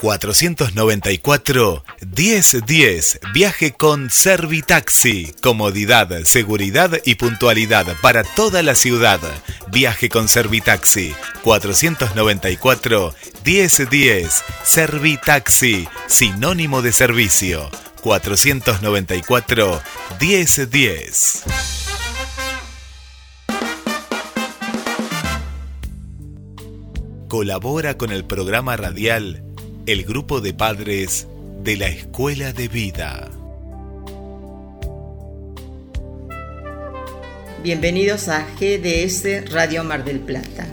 494 1010. Viaje con Servitaxi. Comodidad, seguridad y puntualidad para toda la ciudad. Viaje con Servitaxi. 494 1010. Servitaxi. Sinónimo de servicio. 494 1010. Colabora con el programa radial el grupo de padres de la Escuela de Vida. Bienvenidos a GDS Radio Mar del Plata.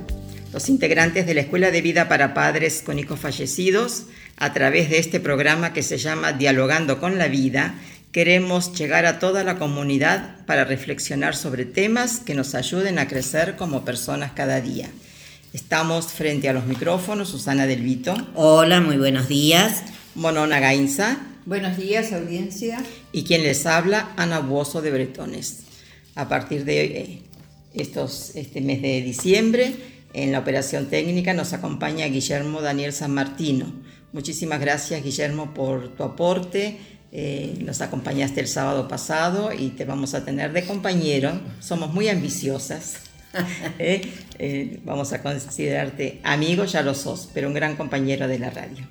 Los integrantes de la Escuela de Vida para Padres con Hijos Fallecidos, a través de este programa que se llama Dialogando con la Vida, queremos llegar a toda la comunidad para reflexionar sobre temas que nos ayuden a crecer como personas cada día. Estamos frente a los micrófonos, Susana Del Vito. Hola, muy buenos días. Monona Gainza. Buenos días, audiencia. Y quien les habla, Ana Buoso de Bretones. A partir de eh, estos, este mes de diciembre, en la operación técnica nos acompaña Guillermo Daniel San Martino. Muchísimas gracias, Guillermo, por tu aporte. Eh, nos acompañaste el sábado pasado y te vamos a tener de compañero. Somos muy ambiciosas. Eh, eh, vamos a considerarte amigo, ya lo sos, pero un gran compañero de la radio.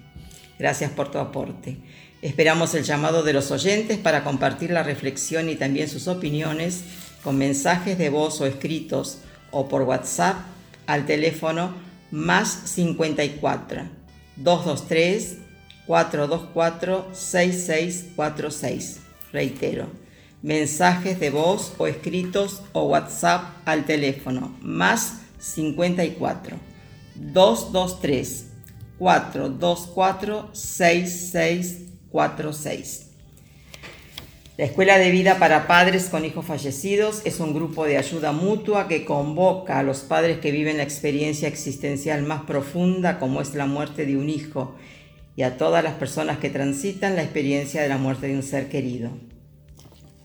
Gracias por tu aporte. Esperamos el llamado de los oyentes para compartir la reflexión y también sus opiniones con mensajes de voz o escritos o por WhatsApp al teléfono más 54 223 424 6646. Reitero, mensajes de voz o escritos o WhatsApp al teléfono más 54 223 424 6646. La Escuela de Vida para Padres con Hijos Fallecidos es un grupo de ayuda mutua que convoca a los padres que viven la experiencia existencial más profunda como es la muerte de un hijo y a todas las personas que transitan la experiencia de la muerte de un ser querido.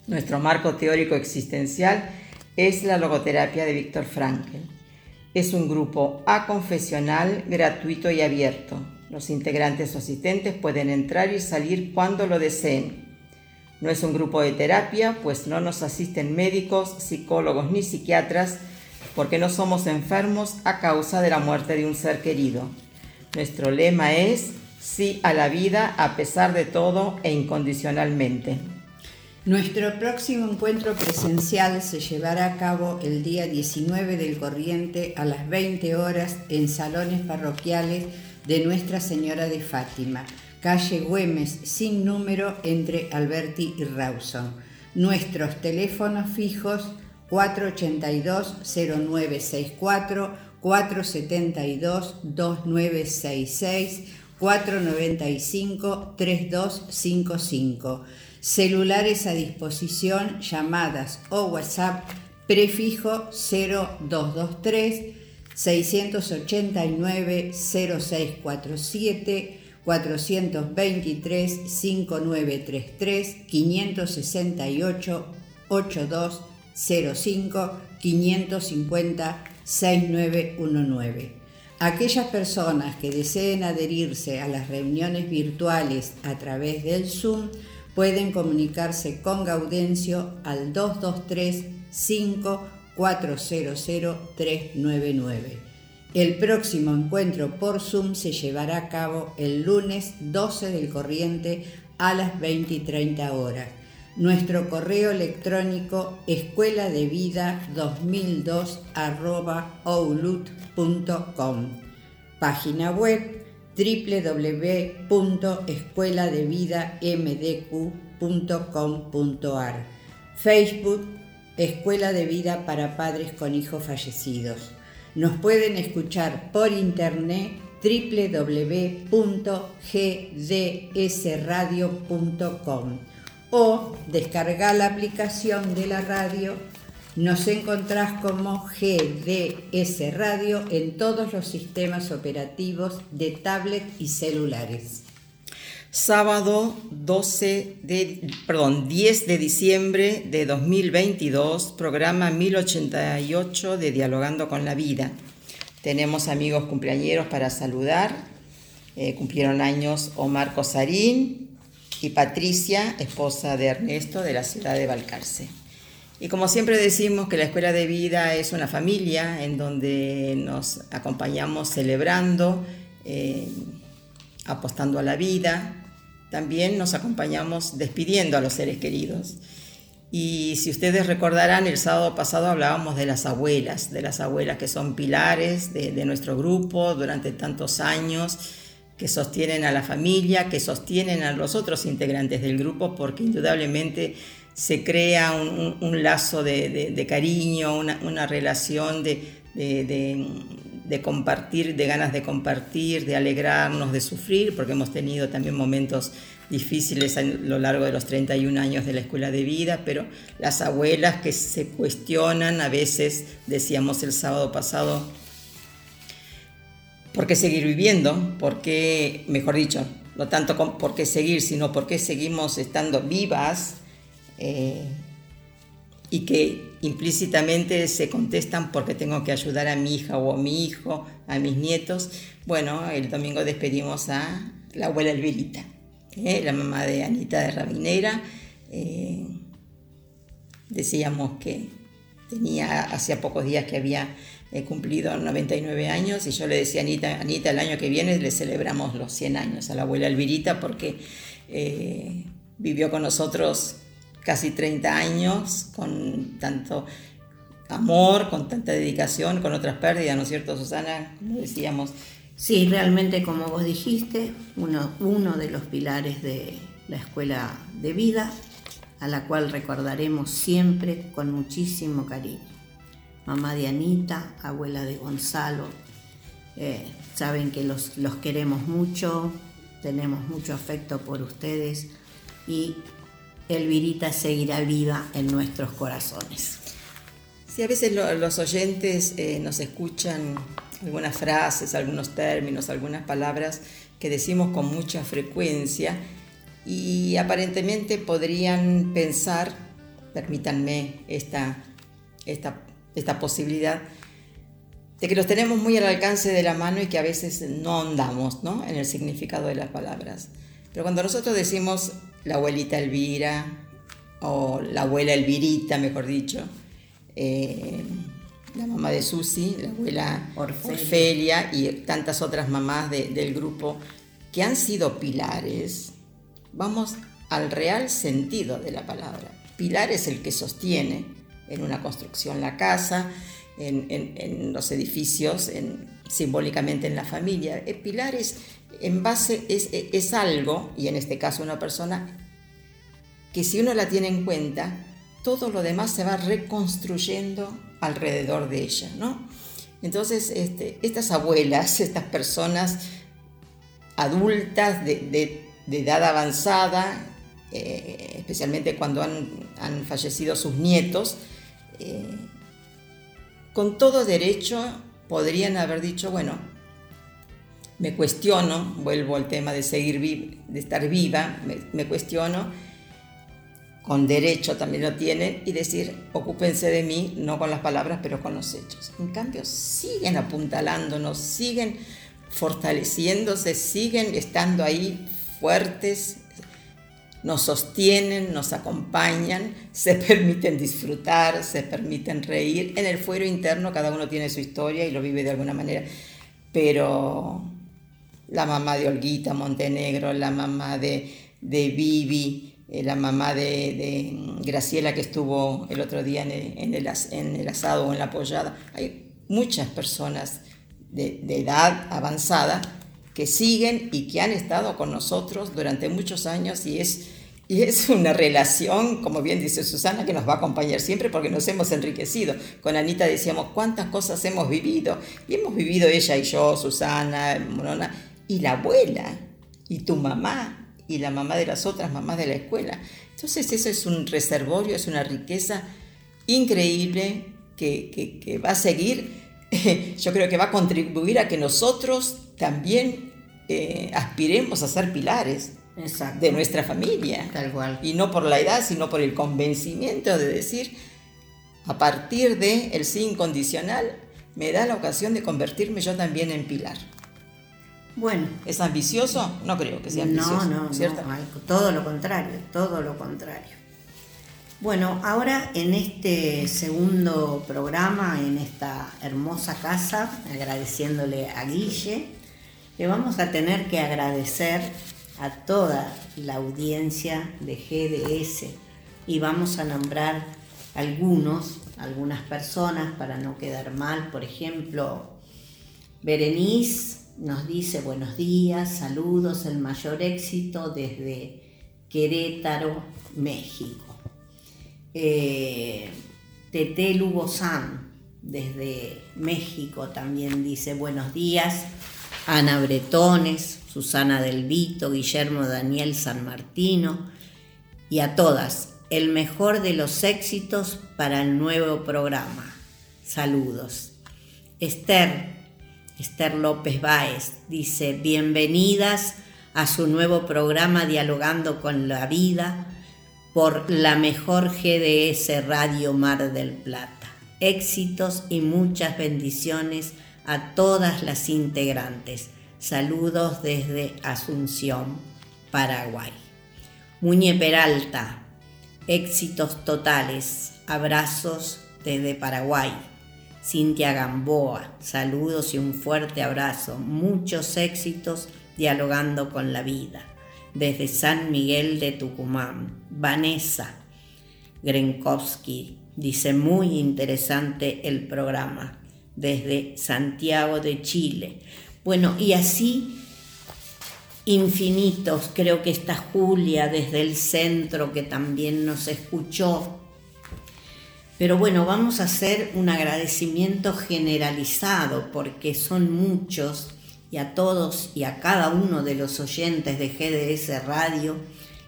Nuestro marco teórico existencial es la logoterapia de Víctor Frankl. Es un grupo aconfesional, gratuito y abierto. Los integrantes o asistentes pueden entrar y salir cuando lo deseen. No es un grupo de terapia, pues no nos asisten médicos, psicólogos ni psiquiatras, porque no somos enfermos a causa de la muerte de un ser querido. Nuestro lema es sí a la vida a pesar de todo e incondicionalmente. Nuestro próximo encuentro presencial se llevará a cabo el día 19 del corriente a las 20 horas en salones parroquiales de Nuestra Señora de Fátima, calle Güemes sin número entre Alberti y Rawson. Nuestros teléfonos fijos 482-0964, 472-2966, 495-3255 celulares a disposición, llamadas o WhatsApp prefijo 0223 689 0647 423 5933 568 8205 550 6919. Aquellas personas que deseen adherirse a las reuniones virtuales a través del Zoom pueden comunicarse con Gaudencio al 223 5400 399. El próximo encuentro por Zoom se llevará a cabo el lunes 12 del corriente a las 20 y 30 horas. Nuestro correo electrónico escuela de vida 2002 Página web www.escueladevidamdq.com.ar Facebook Escuela de Vida para Padres con Hijos Fallecidos. Nos pueden escuchar por internet www.gdsradio.com o descargar la aplicación de la radio Nos encontrás como GDS Radio en todos los sistemas operativos de tablet y celulares. Sábado 12 de, perdón, 10 de diciembre de 2022, programa 1088 de Dialogando con la Vida. Tenemos amigos cumpleañeros para saludar. Eh, cumplieron años Omar Cosarín y Patricia, esposa de Ernesto de la ciudad de Balcarce. Y como siempre decimos que la escuela de vida es una familia en donde nos acompañamos celebrando, eh, apostando a la vida, también nos acompañamos despidiendo a los seres queridos. Y si ustedes recordarán, el sábado pasado hablábamos de las abuelas, de las abuelas que son pilares de, nuestro grupo durante tantos años, que sostienen a la familia, que sostienen a los otros integrantes del grupo, porque indudablemente se crea un, lazo de, cariño, una, relación de, de compartir, de ganas de compartir, de alegrarnos, de sufrir, porque hemos tenido también momentos difíciles a lo largo de los 31 años de la escuela de vida, pero las abuelas que se cuestionan, a veces decíamos el sábado pasado, ¿por qué seguir viviendo? ¿Por qué, mejor dicho, no tanto por qué seguir, sino por qué seguimos estando vivas? Eh, y que implícitamente se contestan porque tengo que ayudar a mi hija o a mi hijo, a mis nietos. Bueno, el domingo despedimos a la abuela Elvirita. ¿eh? la mamá de Anita de Rabinera. Eh, decíamos que tenía hacía pocos días que había eh, cumplido 99 años y yo le decía a Anita, Anita, el año que viene le celebramos los 100 años a la abuela Elvirita porque vivió con nosotros casi 30 años con tanto amor, con tanta dedicación, con otras pérdidas, ¿no es cierto, Susana? Como decíamos, Sí, realmente como vos dijiste, uno, uno de los pilares de la escuela de vida, a la cual recordaremos siempre con muchísimo cariño. Mamá de Anita, abuela de Gonzalo, eh, saben que los, los queremos mucho, tenemos mucho afecto por ustedes y Elvirita seguirá viva en nuestros corazones. Sí, a veces los oyentes eh, nos escuchan algunas frases, algunos términos, algunas palabras que decimos con mucha frecuencia y aparentemente podrían pensar, permítanme esta, esta, esta posibilidad, de que los tenemos muy al alcance de la mano y que a veces no ahondamos ¿no? en el significado de las palabras. Pero cuando nosotros decimos la abuelita Elvira o la abuela Elvirita, mejor dicho, eh, la mamá de Susi, la abuela Orfelia, y tantas otras mamás del grupo que han sido pilares, vamos al real sentido de la palabra. Pilar es el que sostiene en una construcción la casa, en, los edificios, simbólicamente en la familia. Eh, pilar es, en base, es, es algo, y en este caso una persona, que si uno la tiene en cuenta, todo lo demás se va reconstruyendo alrededor de ella, ¿no? Entonces, este, estas abuelas, estas personas adultas de, edad avanzada, eh, especialmente cuando han, fallecido sus nietos, eh, con todo derecho podrían haber dicho, bueno, me cuestiono, vuelvo al tema de seguir, de estar viva, me cuestiono con derecho también lo tienen, y decir, ocúpense de mí, no con las palabras, pero con los hechos. En cambio, siguen apuntalándonos, siguen fortaleciéndose, siguen estando ahí fuertes, nos sostienen, nos acompañan, se permiten disfrutar, se permiten reír. En el fuero interno cada uno tiene su historia y lo vive de alguna manera, pero la mamá de Olguita Montenegro, la mamá de, de Vivi, eh, la mamá de, Graciela que estuvo el otro día en el, en, el, asado o en la apoyada. Hay muchas personas de, edad avanzada que siguen y que han estado con nosotros durante muchos años y es, y es una relación, como bien dice Susana, que nos va a acompañar siempre porque nos hemos enriquecido. Con Anita decíamos cuántas cosas hemos vivido y hemos vivido ella y yo, Susana, Morona, y la abuela y tu mamá y la mamá de las otras mamás de la escuela. Entonces eso es un reservorio, es una riqueza increíble que, va a seguir, yo creo que va a contribuir a que nosotros también eh, aspiremos a ser pilares de nuestra familia. Tal cual. Y no por la edad, sino por el convencimiento de decir, a partir del el sí incondicional, me da la ocasión de convertirme yo también en pilar. Bueno. ¿Es ambicioso? No creo que sea ambicioso. No, no, ¿cierto? no, todo lo contrario, todo lo contrario. Bueno, ahora en este segundo programa, en esta hermosa casa, agradeciéndole a Guille, le vamos a tener que agradecer a toda la audiencia de GDS y vamos a nombrar algunos, algunas personas para no quedar mal. Por ejemplo, Berenice nos dice buenos días, saludos, el mayor éxito desde Querétaro, México. Eh, Tete Lubozán desde México también dice buenos días. Ana Bretones, Susana Del Vito, Guillermo Daniel San Martino y a todas el mejor de los éxitos para el nuevo programa. Saludos. Esther, Esther López Báez dice, bienvenidas a su nuevo programa Dialogando con la Vida por la mejor GDS Radio Mar del Plata. Éxitos y muchas bendiciones a todas las integrantes. Saludos desde Asunción, Paraguay. Muñe Peralta, éxitos totales. Abrazos desde Paraguay. Cintia Gamboa, saludos y un fuerte abrazo. Muchos éxitos dialogando con la vida desde San Miguel de Tucumán. Vanessa Grenkowski dice muy interesante el programa desde Santiago de Chile. Bueno, y así infinitos, creo que está Julia desde el centro que también nos escuchó. Pero bueno, vamos a hacer un agradecimiento generalizado porque son muchos y a todos y a cada uno de los oyentes de GDS Radio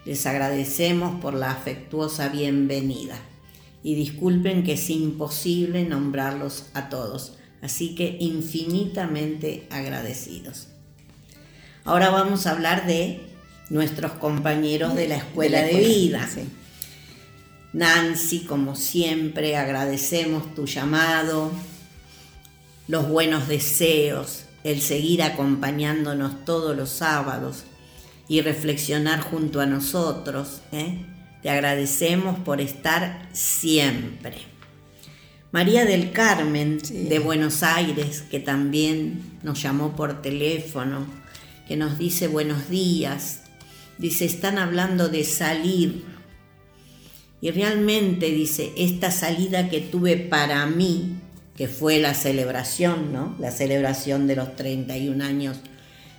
les agradecemos por la afectuosa bienvenida. Y disculpen que es imposible nombrarlos a todos, así que infinitamente agradecidos. Ahora vamos a hablar de nuestros compañeros de la Escuela de, Vida. Nancy, como siempre, agradecemos tu llamado, los buenos deseos, el seguir acompañándonos todos los sábados y reflexionar junto a nosotros. ¿eh? Te agradecemos por estar siempre. María del Carmen de Buenos Aires, que también nos llamó por teléfono, que nos dice buenos días, dice, están hablando de salir. Y realmente dice, esta salida que tuve para mí que fue la celebración, ¿no? La celebración de los 31 años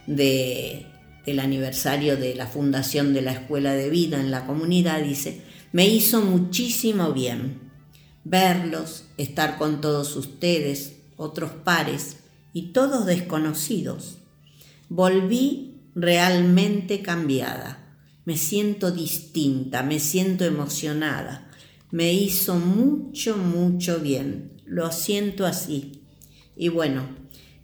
de, del aniversario de la fundación de la Escuela de Vida en la comunidad, dice, me hizo muchísimo bien verlos, estar con todos ustedes, otros pares y todos desconocidos. Volví realmente cambiada, me siento distinta, me siento emocionada, me hizo mucho, mucho bien lo siento así. Y bueno,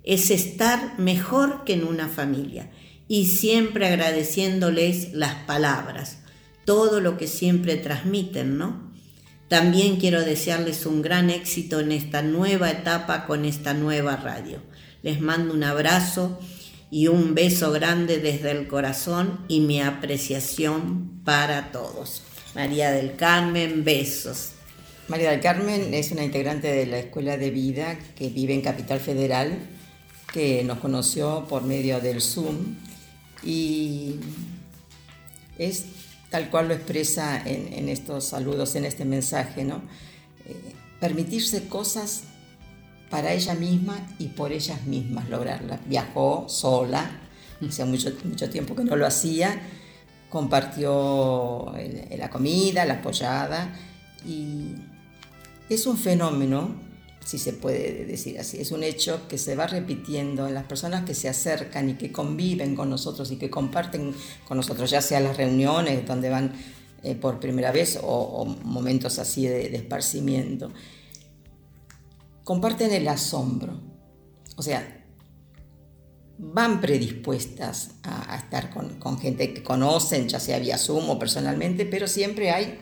es estar mejor que en una familia y siempre agradeciéndoles las palabras, todo lo que siempre transmiten, ¿no? También quiero desearles un gran éxito en esta nueva etapa con esta nueva radio. Les mando un abrazo y un beso grande desde el corazón y mi apreciación para todos. María del Carmen, besos. María del Carmen es una integrante de la Escuela de Vida que vive en Capital Federal, que nos conoció por medio del Zoom y es tal cual lo expresa en, estos saludos, en este mensaje, ¿no? Eh, permitirse cosas para ella misma y por ellas mismas lograrlas. Viajó sola, hace mucho, mucho tiempo que no lo hacía, compartió la comida, la apoyada y es un fenómeno, si se puede decir así, es un hecho que se va repitiendo en las personas que se acercan y que conviven con nosotros y que comparten con nosotros, ya sea las reuniones donde van eh, por primera vez o, momentos así de, esparcimiento, comparten el asombro. O sea, van predispuestas a, estar con, gente que conocen, ya sea vía Zoom o personalmente, pero siempre hay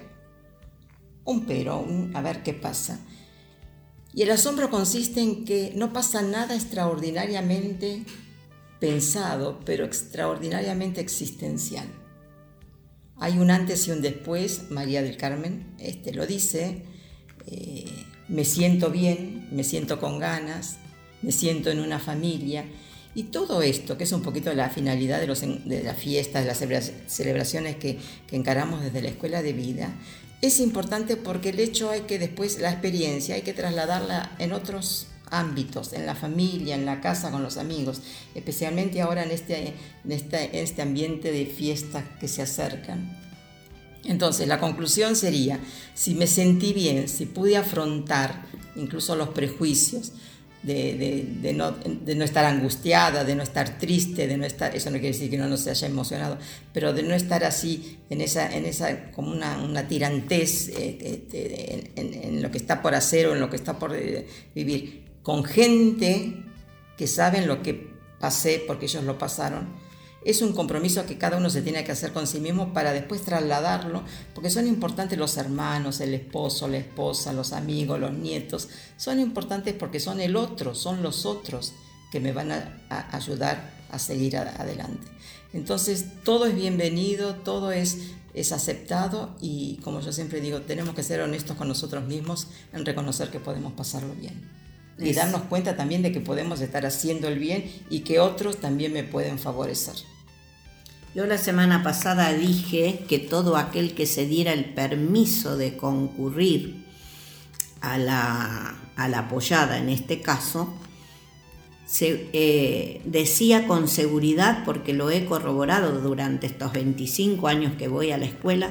un pero, a ver qué pasa. Y el asombro consiste en que no pasa nada extraordinariamente pensado, pero extraordinariamente existencial. Hay un antes y un después, María del Carmen este, lo dice, eh, me siento bien, me siento con ganas, me siento en una familia. Y todo esto, que es un poquito la finalidad de, los, de las fiestas, de las celebraciones que, que encaramos desde la escuela de vida, es importante porque el hecho hay que después, la experiencia, hay que trasladarla en otros ámbitos, en la familia, en la casa, con los amigos, especialmente ahora en este, en este, este ambiente de fiestas que se acercan. Entonces, la conclusión sería, si me sentí bien, si pude afrontar incluso los prejuicios, de, no, estar angustiada, de no estar triste, de no estar, eso no quiere decir que no nos haya emocionado, pero de no estar así en esa, en esa como una, una tirantez eh, en, lo que está por hacer o en lo que está por eh, vivir, con gente que saben lo que pasé porque ellos lo pasaron es un compromiso que cada uno se tiene que hacer con sí mismo para después trasladarlo, porque son importantes los hermanos, el esposo, la esposa, los amigos, los nietos, son importantes porque son el otro, son los otros que me van a, ayudar a seguir adelante. Entonces todo es bienvenido, todo es, es aceptado y como yo siempre digo, tenemos que ser honestos con nosotros mismos en reconocer que podemos pasarlo bien. Y darnos cuenta también de que podemos estar haciendo el bien y que otros también me pueden favorecer. Yo la semana pasada dije que todo aquel que se diera el permiso de concurrir a la, apoyada en este caso, se, eh, decía con seguridad, porque lo he corroborado durante estos 25 años que voy a la escuela,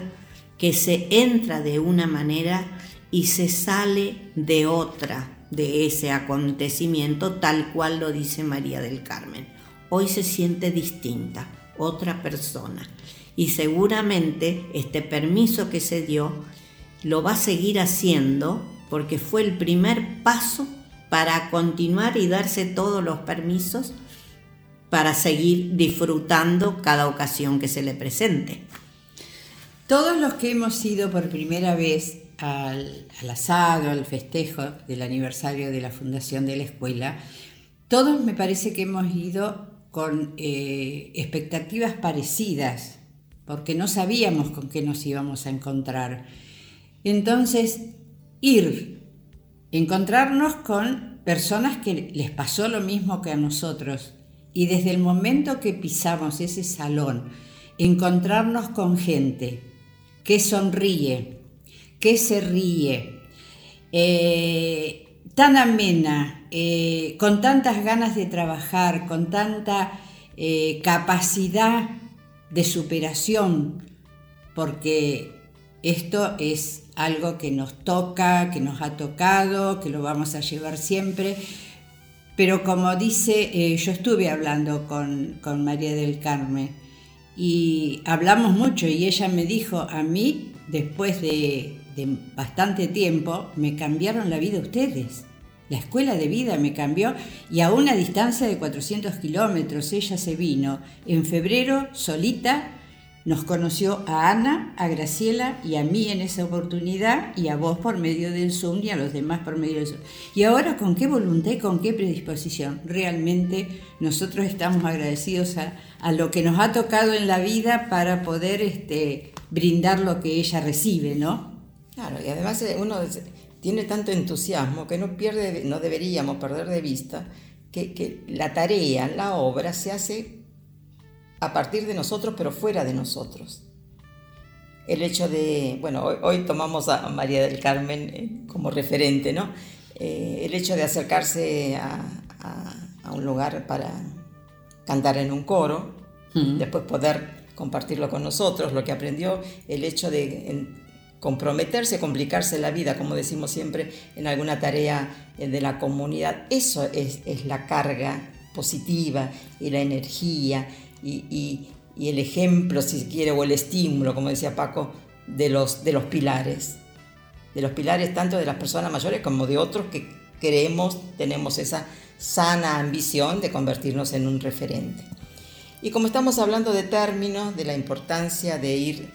que se entra de una manera y se sale de otra de ese acontecimiento, tal cual lo dice María del Carmen. Hoy se siente distinta otra persona. Y seguramente este permiso que se dio lo va a seguir haciendo porque fue el primer paso para continuar y darse todos los permisos para seguir disfrutando cada ocasión que se le presente. Todos los que hemos ido por primera vez al, al asado, al festejo del aniversario de la fundación de la escuela, todos me parece que hemos ido con eh, expectativas parecidas, porque no sabíamos con qué nos íbamos a encontrar. Entonces, ir, encontrarnos con personas que les pasó lo mismo que a nosotros, y desde el momento que pisamos ese salón, encontrarnos con gente que sonríe, que se ríe, eh, tan amena, eh, con tantas ganas de trabajar, con tanta eh, capacidad de superación, porque esto es algo que nos toca, que nos ha tocado, que lo vamos a llevar siempre. Pero como dice, eh, yo estuve hablando con, María del Carmen y hablamos mucho y ella me dijo, a mí, después de, de bastante tiempo, me cambiaron la vida ustedes. La escuela de vida me cambió y a una distancia de 400 kilómetros ella se vino. En febrero, solita, nos conoció a Ana, a Graciela y a mí en esa oportunidad y a vos por medio del Zoom y a los demás por medio del Zoom. Y ahora con qué voluntad y con qué predisposición. Realmente nosotros estamos agradecidos a, lo que nos ha tocado en la vida para poder este, brindar lo que ella recibe, ¿no? Claro, y además eh, uno tiene tanto entusiasmo que no, pierde, no deberíamos perder de vista que, la tarea, la obra se hace a partir de nosotros, pero fuera de nosotros. El hecho de, bueno, hoy, tomamos a María del Carmen eh, como referente, ¿no? Eh, el hecho de acercarse a, un lugar para cantar en un coro, después poder compartirlo con nosotros, lo que aprendió, el hecho de comprometerse, complicarse la vida, como decimos siempre, en alguna tarea eh, de la comunidad. Eso es, la carga positiva y la energía y, el ejemplo, si quiere, o el estímulo, como decía Paco, de los, de los pilares, de los pilares tanto de las personas mayores como de otros que creemos, tenemos esa sana ambición de convertirnos en un referente. Y como estamos hablando de términos, de la importancia de ir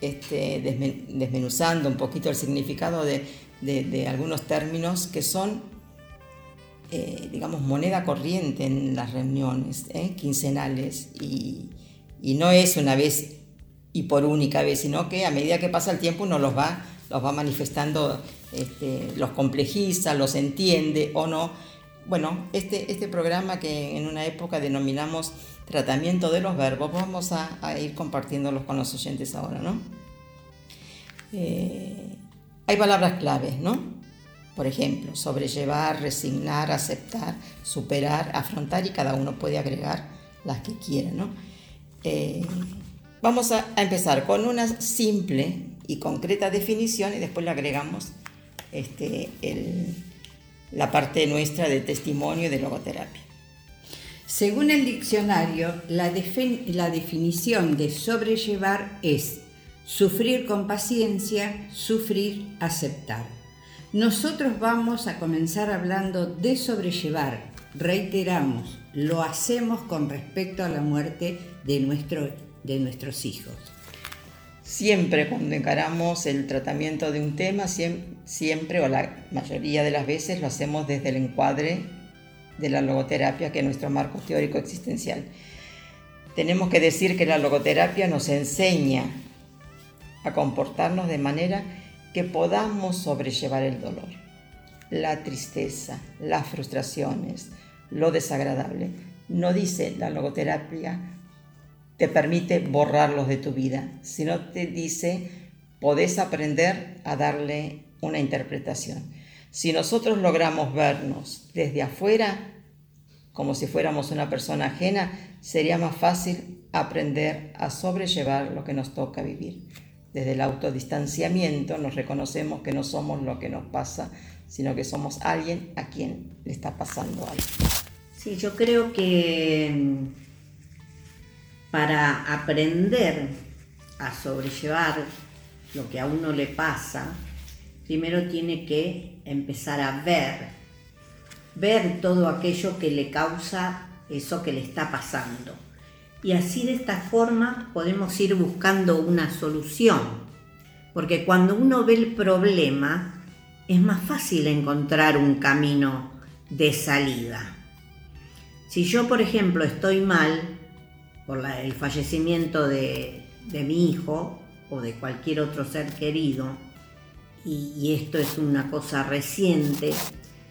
este, desmenuzando un poquito el significado de, algunos términos que son, eh, digamos, moneda corriente en las reuniones eh, quincenales y, no es una vez y por única vez, sino que a medida que pasa el tiempo uno los va, los va manifestando, este, los complejiza, los entiende o no. Bueno, este, este programa que en una época denominamos tratamiento de los verbos, vamos a, ir compartiéndolos con los oyentes ahora, ¿no? Eh, hay palabras claves, ¿no? Por ejemplo, sobrellevar, resignar, aceptar, superar, afrontar y cada uno puede agregar las que quiera, ¿no? Eh, vamos a, empezar con una simple y concreta definición y después le agregamos este, la parte nuestra de testimonio y de logoterapia. Según el diccionario, la, definición de sobrellevar es sufrir con paciencia, sufrir, aceptar. Nosotros vamos a comenzar hablando de sobrellevar. Reiteramos, lo hacemos con respecto a la muerte de, de nuestros hijos. Siempre cuando encaramos el tratamiento de un tema, siempre, o la mayoría de las veces lo hacemos desde el encuadre de la logoterapia, que es nuestro marco teórico existencial. Tenemos que decir que la logoterapia nos enseña a comportarnos de manera que podamos sobrellevar el dolor, la tristeza, las frustraciones, lo desagradable. No dice la logoterapia te permite borrarlos de tu vida, sino te dice podés aprender a darle una interpretación. Si nosotros logramos vernos desde afuera, como si fuéramos una persona ajena, sería más fácil aprender a sobrellevar lo que nos toca vivir. Desde el autodistanciamiento nos reconocemos que no somos lo que nos pasa, sino que somos alguien a quien le está pasando algo. Sí, yo creo que mm, para aprender a sobrellevar lo que a uno le pasa, primero tiene que empezar a ver, ver todo aquello que le causa eso que le está pasando. Y así de esta forma podemos ir buscando una solución, porque cuando uno ve el problema es más fácil encontrar un camino de salida. Si yo, por ejemplo, estoy mal por el fallecimiento de, de mi hijo o de cualquier otro ser querido, y, esto es una cosa reciente,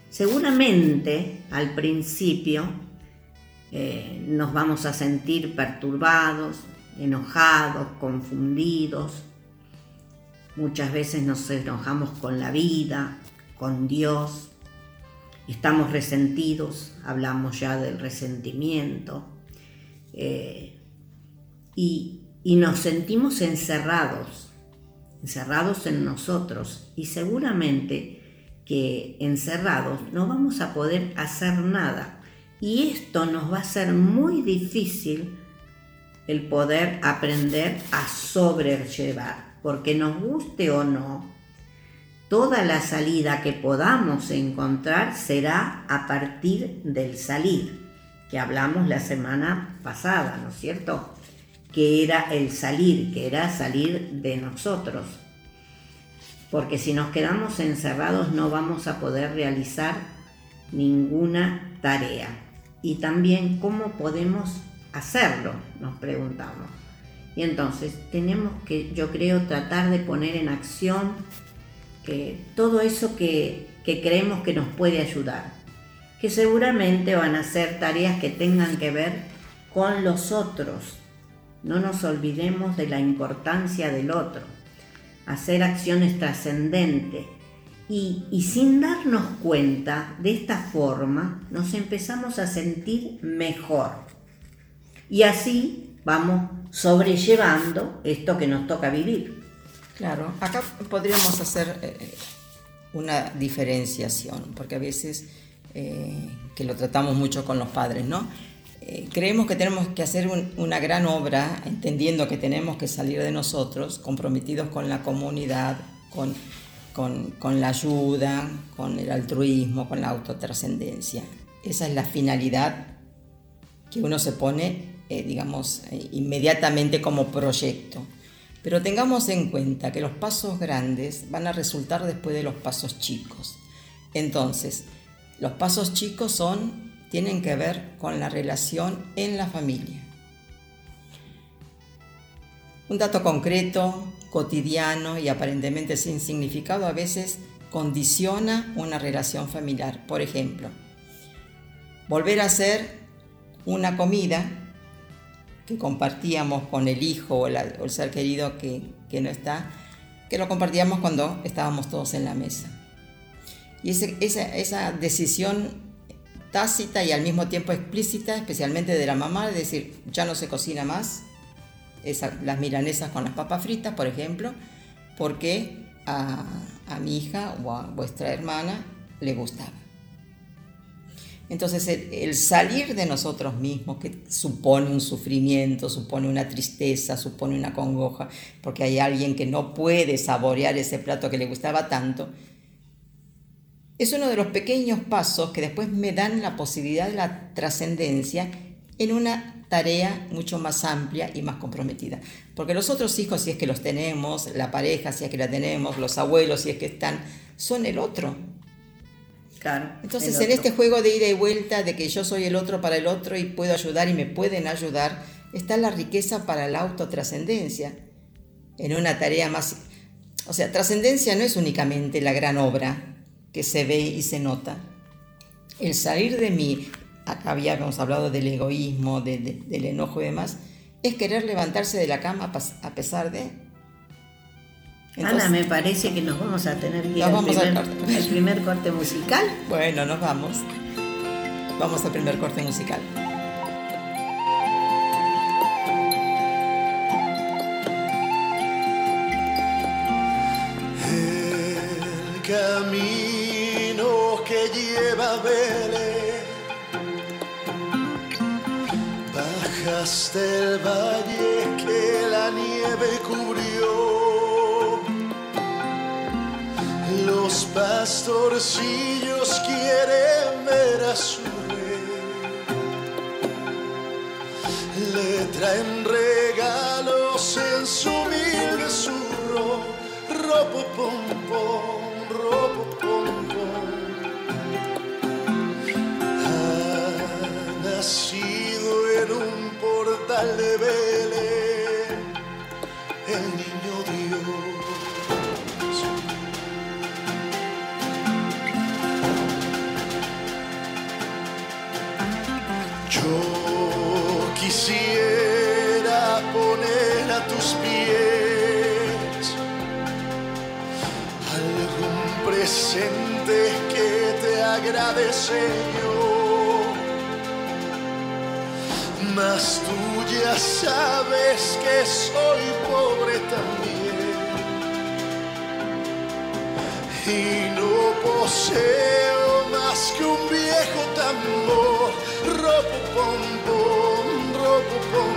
seguramente al principio eh, nos vamos a sentir perturbados, enojados, confundidos. Muchas veces nos enojamos con la vida, con Dios. Estamos resentidos, hablamos ya del resentimiento. Eh, y nos sentimos encerrados encerrados en nosotros y seguramente que encerrados no vamos a poder hacer nada y esto nos va a ser muy difícil el poder aprender a sobrellevar, porque nos guste o no, toda la salida que podamos encontrar será a partir del salir, que hablamos la semana pasada, ¿no es cierto? Que era el salir, que era salir de nosotros. Porque si nos quedamos encerrados no vamos a poder realizar ninguna tarea. Y también cómo podemos hacerlo, nos preguntamos. Y entonces tenemos que, yo creo, tratar de poner en acción todo eso que, que creemos que nos puede ayudar. Que seguramente van a ser tareas que tengan que ver con los otros, no nos olvidemos de la importancia del otro. Hacer acciones trascendentes. Y, sin darnos cuenta, de esta forma, nos empezamos a sentir mejor. Y así vamos sobrellevando esto que nos toca vivir. Claro, acá podríamos hacer eh, una diferenciación, porque a veces, eh, que lo tratamos mucho con los padres, ¿no? Eh, creemos que tenemos que hacer una gran obra, entendiendo que tenemos que salir de nosotros, comprometidos con la comunidad, con, con, la ayuda, con el altruismo, con la autotrascendencia. Esa es la finalidad que uno se pone, eh, digamos, eh, inmediatamente como proyecto. Pero tengamos en cuenta que los pasos grandes van a resultar después de los pasos chicos. Entonces, los pasos chicos son tienen que ver con la relación en la familia. Un dato concreto, cotidiano y aparentemente sin significado a veces condiciona una relación familiar. Por ejemplo, volver a hacer una comida que compartíamos con el hijo o, el ser querido que, no está, que lo compartíamos cuando estábamos todos en la mesa. Y esa, decisión tácita y al mismo tiempo explícita, especialmente de la mamá, es decir, ya no se cocina más las milanesas con las papas fritas, por ejemplo, porque a, mi hija o a vuestra hermana le gustaba. Entonces el, salir de nosotros mismos, que supone un sufrimiento, supone una tristeza, supone una congoja, porque hay alguien que no puede saborear ese plato que le gustaba tanto, es uno de los pequeños pasos que después me dan la posibilidad de la trascendencia en una tarea mucho más amplia y más comprometida. Porque los otros hijos, si es que los tenemos, la pareja, si es que la tenemos, los abuelos, si es que están, son el otro. Claro. Entonces, en este juego de ida y vuelta, de que yo soy el otro para el otro y puedo ayudar y me pueden ayudar, está la riqueza para la autotrascendencia. En una tarea más. O sea, trascendencia no es únicamente la gran obra, que se ve y se nota. El salir de mí, acá habíamos hablado del egoísmo, del enojo y demás, es querer levantarse de la cama a pesar de... Ana, me parece que nos vamos a tener que ir al primer, al primer corte musical. Bueno, nos vamos. Vamos al primer corte musical. El camino lleva Belén. Bajaste el valle que la nieve cubrió. Los pastorcillos quieren ver a su rey. Le traen regalos en su humilde surro, ropo pom pom, ropo pom un portal de Belén, el niño Dios. Yo quisiera poner a tus pies algún presente que te agrade, Señor mas tú ya sabes que soy pobre también. Y no poseo más que un viejo tambor, ropo pom pom,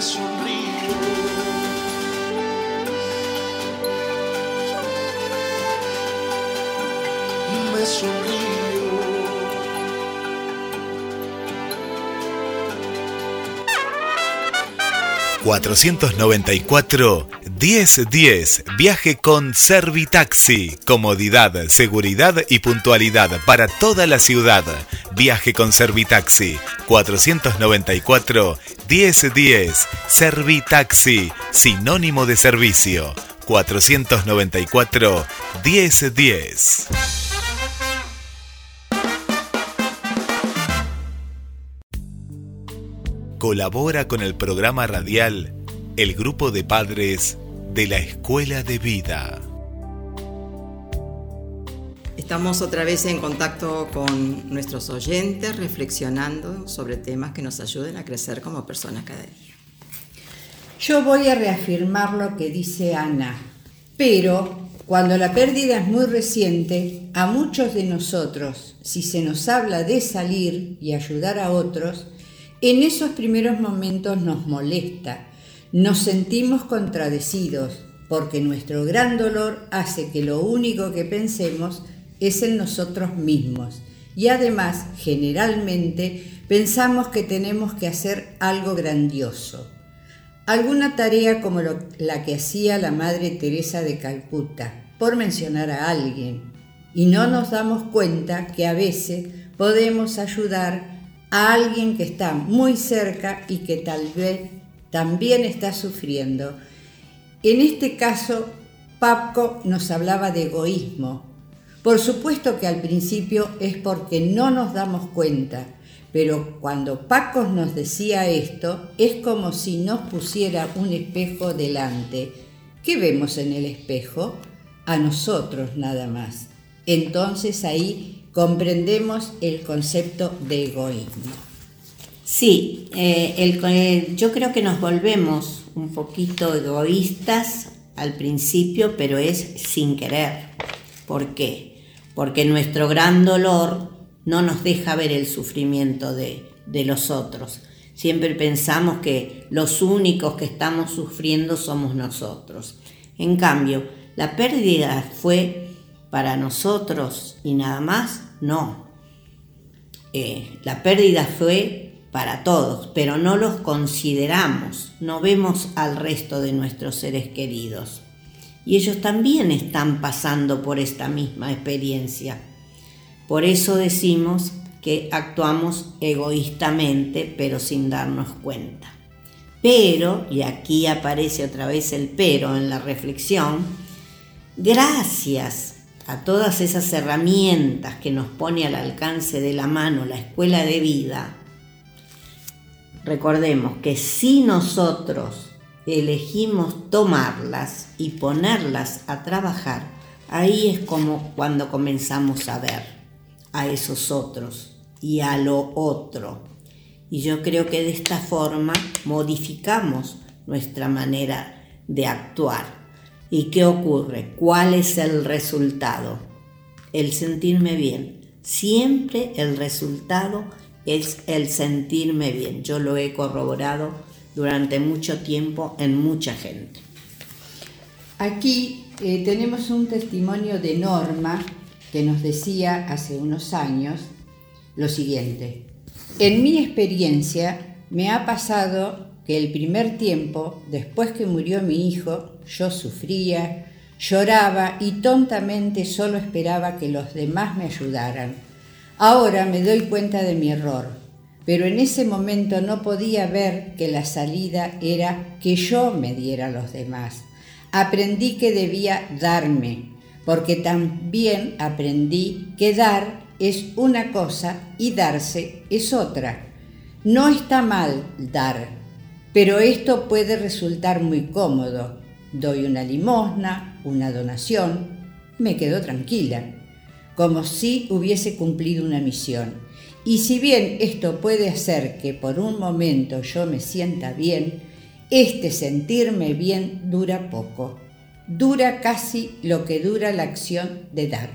me sonrió. Me sonrió. 494 1010. Viaje con Servitaxi. Comodidad, seguridad y puntualidad para toda la ciudad. Viaje con Servitaxi. 494 1010. Servitaxi. Sinónimo de servicio. 494 1010. colabora con el programa radial El Grupo de Padres de la Escuela de Vida. Estamos otra vez en contacto con nuestros oyentes, reflexionando sobre temas que nos ayuden a crecer como personas cada día. Yo voy a reafirmar lo que dice Ana, pero cuando la pérdida es muy reciente, a muchos de nosotros, si se nos habla de salir y ayudar a otros, en esos primeros momentos nos molesta, nos sentimos contradecidos, porque nuestro gran dolor hace que lo único que pensemos es en nosotros mismos. Y además, generalmente, pensamos que tenemos que hacer algo grandioso. Alguna tarea como la que hacía la Madre Teresa de Calcuta, por mencionar a alguien. Y no nos damos cuenta que a veces podemos ayudar a alguien que está muy cerca y que tal vez también está sufriendo. En este caso, Papco nos hablaba de egoísmo. Por supuesto que al principio es porque no nos damos cuenta, pero cuando Paco nos decía esto, es como si nos pusiera un espejo delante. ¿Qué vemos en el espejo? A nosotros nada más. Entonces ahí comprendemos el concepto de egoísmo. Sí, eh, eh, yo creo que nos volvemos un poquito egoístas al principio, pero es sin querer. ¿Por qué? Porque nuestro gran dolor no nos deja ver el sufrimiento de, de los otros. Siempre pensamos que los únicos que estamos sufriendo somos nosotros. En cambio, la pérdida fue para nosotros y nada más, no. Eh, la pérdida fue para todos, pero no los consideramos, no vemos al resto de nuestros seres queridos. Y ellos también están pasando por esta misma experiencia. Por eso decimos que actuamos egoístamente, pero sin darnos cuenta. Pero, y aquí aparece otra vez el pero en la reflexión, gracias a todas esas herramientas que nos pone al alcance de la mano la escuela de vida, recordemos que si nosotros elegimos tomarlas y ponerlas a trabajar, ahí es como cuando comenzamos a ver a esos otros y a lo otro. Y yo creo que de esta forma modificamos nuestra manera de actuar. ¿Y qué ocurre? ¿Cuál es el resultado? El sentirme bien. Siempre el resultado es el sentirme bien. Yo lo he corroborado durante mucho tiempo en mucha gente. Aquí eh, tenemos un testimonio de Norma que nos decía hace unos años lo siguiente. En mi experiencia me ha pasado que el primer tiempo, después que murió mi hijo, yo sufría, lloraba y tontamente solo esperaba que los demás me ayudaran. Ahora me doy cuenta de mi error. Pero en ese momento no podía ver que la salida era que yo me diera a los demás. Aprendí que debía darme, porque también aprendí que dar es una cosa y darse es otra. No está mal dar, pero esto puede resultar muy cómodo. Doy una limosna, una donación, me quedo tranquila, como si hubiese cumplido una misión. Y si bien esto puede hacer que por un momento yo me sienta bien, este sentirme bien dura poco. Dura casi lo que dura la acción de dar.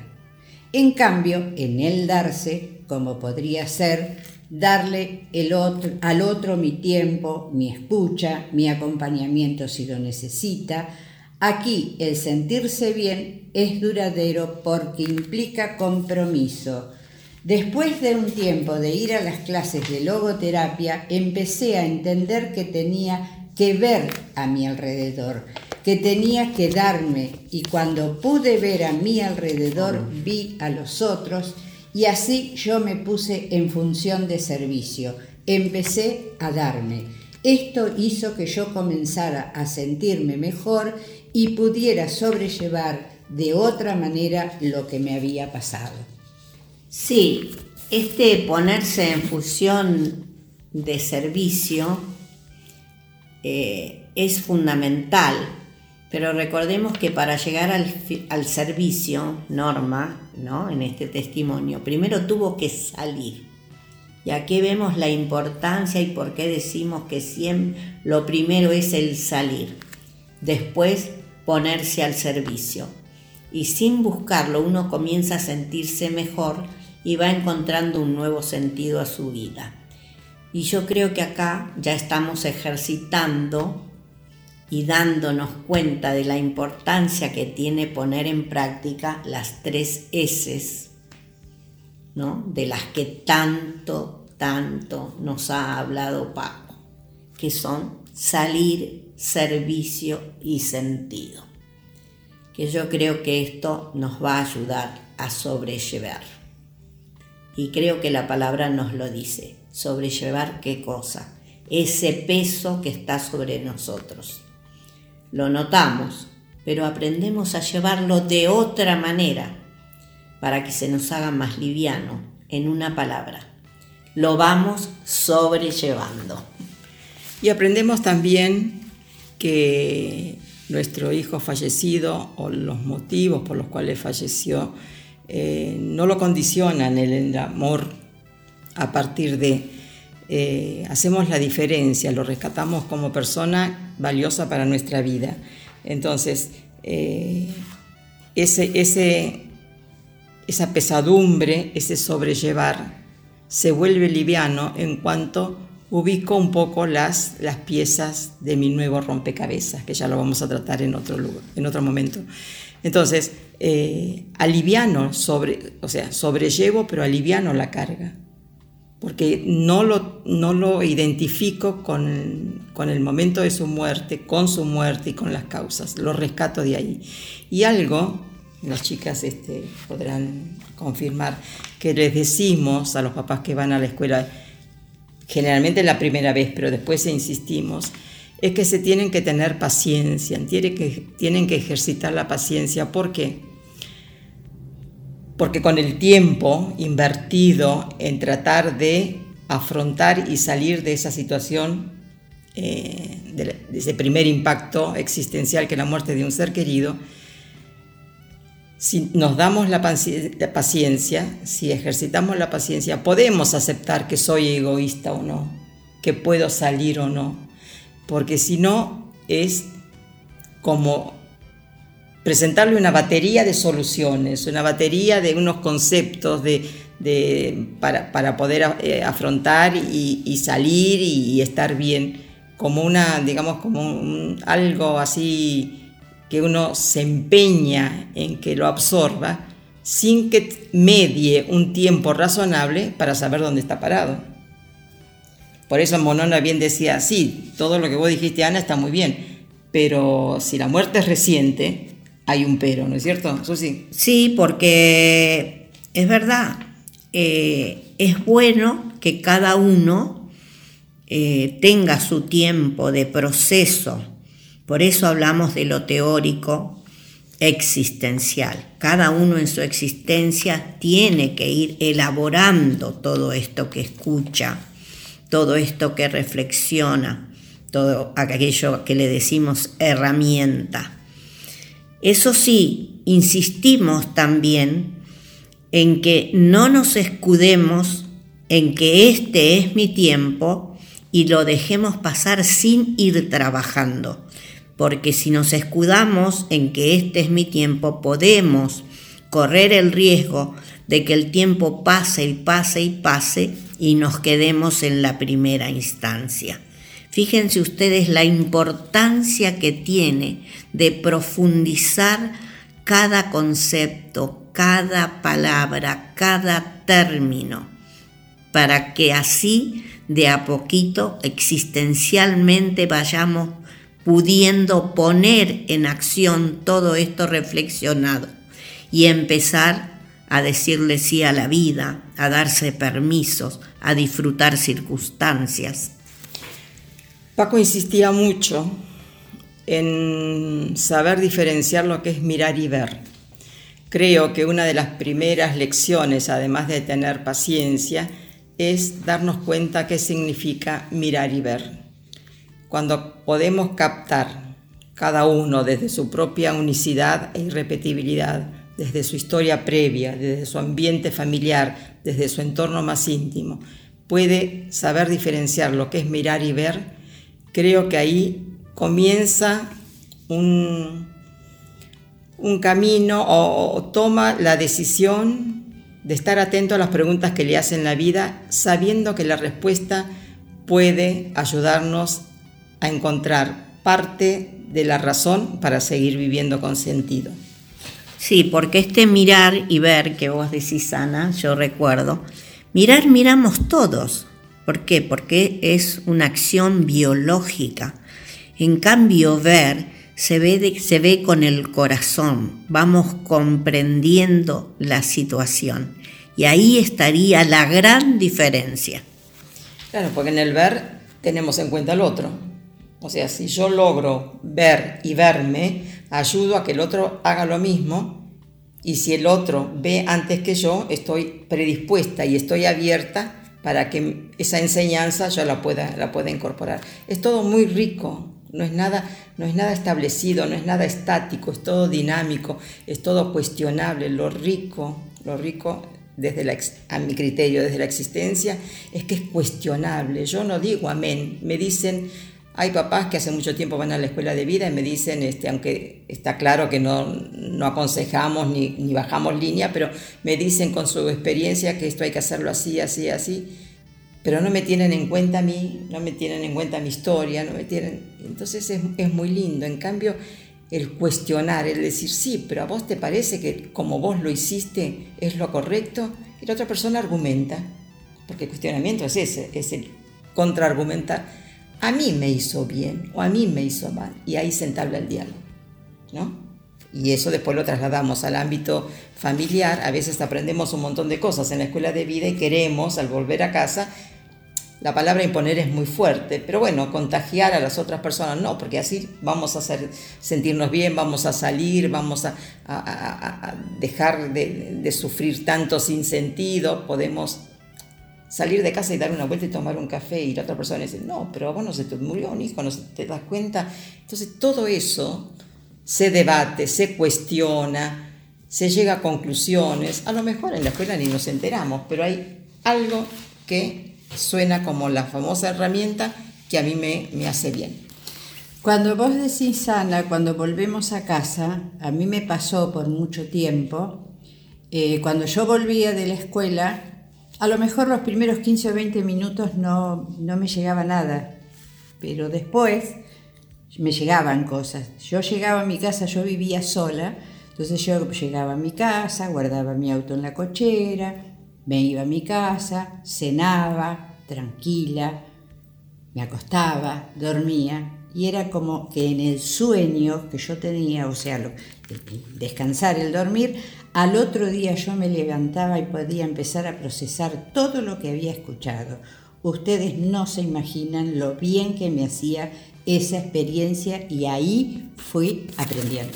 En cambio, en el darse, como podría ser darle al otro mi tiempo, mi escucha, mi acompañamiento si lo necesita, aquí el sentirse bien es duradero porque implica compromiso. Después de un tiempo de ir a las clases de logoterapia, empecé a entender que tenía que ver a mi alrededor, que tenía que darme y cuando pude ver a mi alrededor vi a los otros y así yo me puse en función de servicio, empecé a darme. Esto hizo que yo comenzara a sentirme mejor y pudiera sobrellevar de otra manera lo que me había pasado. Sí, este ponerse en función de servicio eh, es fundamental pero recordemos que para llegar al, servicio, Norma, ¿no? en este testimonio, primero tuvo que salir. Y aquí vemos la importancia y por qué decimos que lo primero es el salir. Después ponerse al servicio. Y sin buscarlo uno comienza a sentirse mejor y va encontrando un nuevo sentido a su vida. Y yo creo que acá ya estamos ejercitando y dándonos cuenta de la importancia que tiene poner en práctica las tres S, ¿no? de las que tanto, tanto nos ha hablado Paco, que son salir, servicio y sentido. Que yo creo que esto nos va a ayudar a sobrellevar. Y creo que la palabra nos lo dice, sobrellevar qué cosa, ese peso que está sobre nosotros lo notamos, pero aprendemos a llevarlo de otra manera para que se nos haga más liviano, en una palabra. Lo vamos sobrellevando. Y aprendemos también que nuestro hijo fallecido o los motivos por los cuales falleció eh, no lo condicionan el amor a partir de eh, hacemos la diferencia, lo rescatamos como persona valiosa para nuestra vida. Entonces, eh, ese, esa pesadumbre, ese sobrellevar, se vuelve liviano en cuanto ubico un poco las, las piezas de mi nuevo rompecabezas, que ya lo vamos a tratar en otro, lugar, en otro momento. Entonces, eh, aliviano, sobre, o sea, sobrellevo, pero aliviano la carga porque no lo, no lo identifico con, con, el momento de su muerte, con su muerte y con las causas, lo rescato de ahí. Y algo, las chicas este, podrán confirmar, que les decimos a los papás que van a la escuela, generalmente la primera vez, pero después insistimos, es que se tienen que tener paciencia, tienen que, ejercitar la paciencia. ¿Por qué? porque con el tiempo invertido en tratar de afrontar y salir de esa situación, eh, de, ese primer impacto existencial que es la muerte de un ser querido, si nos damos la, paciencia, si ejercitamos la paciencia, podemos aceptar que soy egoísta o no, que puedo salir o no, porque si no es como presentarle una batería de soluciones, una batería de unos conceptos de, para, poder eh, afrontar y, salir y, estar bien, como una, digamos, como algo así que uno se empeña en que lo absorba sin que medie un tiempo razonable para saber dónde está parado. Por eso Monona bien decía, sí, todo lo que vos dijiste, Ana, está muy bien, pero si la muerte es reciente, hay un pero, ¿no es cierto? Sí, porque es verdad, eh, es bueno que cada uno eh, tenga su tiempo de proceso. Por eso hablamos de lo teórico existencial. Cada uno en su existencia tiene que ir elaborando todo esto que escucha, todo esto que reflexiona, todo aquello que le decimos herramienta. Eso sí, insistimos también en que no nos escudemos en que este es mi tiempo y lo dejemos pasar sin ir trabajando. Porque si nos escudamos en que este es mi tiempo, podemos correr el riesgo de que el tiempo pase y pase y pase y nos quedemos en la primera instancia. Fíjense ustedes la importancia que tiene de profundizar cada concepto, cada palabra, cada término, para que así de a poquito existencialmente vayamos pudiendo poner en acción todo esto reflexionado y empezar a decirle sí a la vida, a darse permisos, a disfrutar circunstancias. Paco insistía mucho en saber diferenciar lo que es mirar y ver. Creo que una de las primeras lecciones, además de tener paciencia, es darnos cuenta qué significa mirar y ver. Cuando podemos captar cada uno desde su propia unicidad e irrepetibilidad, desde su historia previa, desde su ambiente familiar, desde su entorno más íntimo, puede saber diferenciar lo que es mirar y ver, creo que ahí comienza un, un camino o, o toma la decisión de estar atento a las preguntas que le hacen la vida, sabiendo que la respuesta puede ayudarnos a encontrar parte de la razón para seguir viviendo con sentido. Sí, porque este mirar y ver que vos decís, Ana, yo recuerdo, mirar miramos todos. ¿Por qué? Porque es una acción biológica. En cambio, ver se ve, se ve con el corazón, vamos comprendiendo la situación. Y ahí estaría la gran diferencia. Claro, porque en el ver tenemos en cuenta al otro. O sea, si yo logro ver y verme, ayudo a que el otro haga lo mismo. Y si el otro ve antes que yo, estoy predispuesta y estoy abierta para que esa enseñanza yo la pueda, la pueda incorporar. Es todo muy rico, no es, nada, no es nada establecido, no es nada estático, es todo dinámico, es todo cuestionable. Lo rico, lo rico desde a mi criterio, desde la existencia, es que es cuestionable. Yo no digo amén, me dicen, hay papás que hace mucho tiempo van a la escuela de vida y me dicen, este, aunque está claro que no, no aconsejamos ni, ni bajamos línea, pero me dicen con su experiencia que esto hay que hacerlo así, así, así pero no me tienen en cuenta a mí, no me tienen en cuenta mi historia, no me tienen... Entonces es, es, muy lindo. En cambio, el cuestionar, el decir, sí, pero a vos te parece que como vos lo hiciste es lo correcto, y la otra persona argumenta, porque el cuestionamiento es ese, es el contraargumentar. A mí me hizo bien o a mí me hizo mal, y ahí se entabla el diálogo, ¿no? Y eso después lo trasladamos al ámbito familiar. A veces aprendemos un montón de cosas en la escuela de vida y queremos, al volver a casa, la palabra imponer es muy fuerte, pero bueno, contagiar a las otras personas no, porque así vamos a hacer, sentirnos bien, vamos a salir, vamos a, dejar de, de, sufrir tanto sin sentido, podemos salir de casa y dar una vuelta y tomar un café y la otra persona dice, no, pero bueno, se te murió un hijo, no te das cuenta. Entonces todo eso se debate, se cuestiona, se llega a conclusiones, a lo mejor en la escuela ni nos enteramos, pero hay algo que suena como la famosa herramienta que a mí me, me hace bien. Cuando vos decís, Ana, cuando volvemos a casa, a mí me pasó por mucho tiempo, eh, cuando yo volvía de la escuela, a lo mejor los primeros 15 o 20 minutos no, no me llegaba nada, pero después me llegaban cosas. Yo llegaba a mi casa, yo vivía sola, entonces yo llegaba a mi casa, guardaba mi auto en la cochera, me iba a mi casa, cenaba, tranquila, me acostaba, dormía y era como que en el sueño que yo tenía, o sea, descansar, el dormir, al otro día yo me levantaba y podía empezar a procesar todo lo que había escuchado. Ustedes no se imaginan lo bien que me hacía esa experiencia y ahí fui aprendiendo.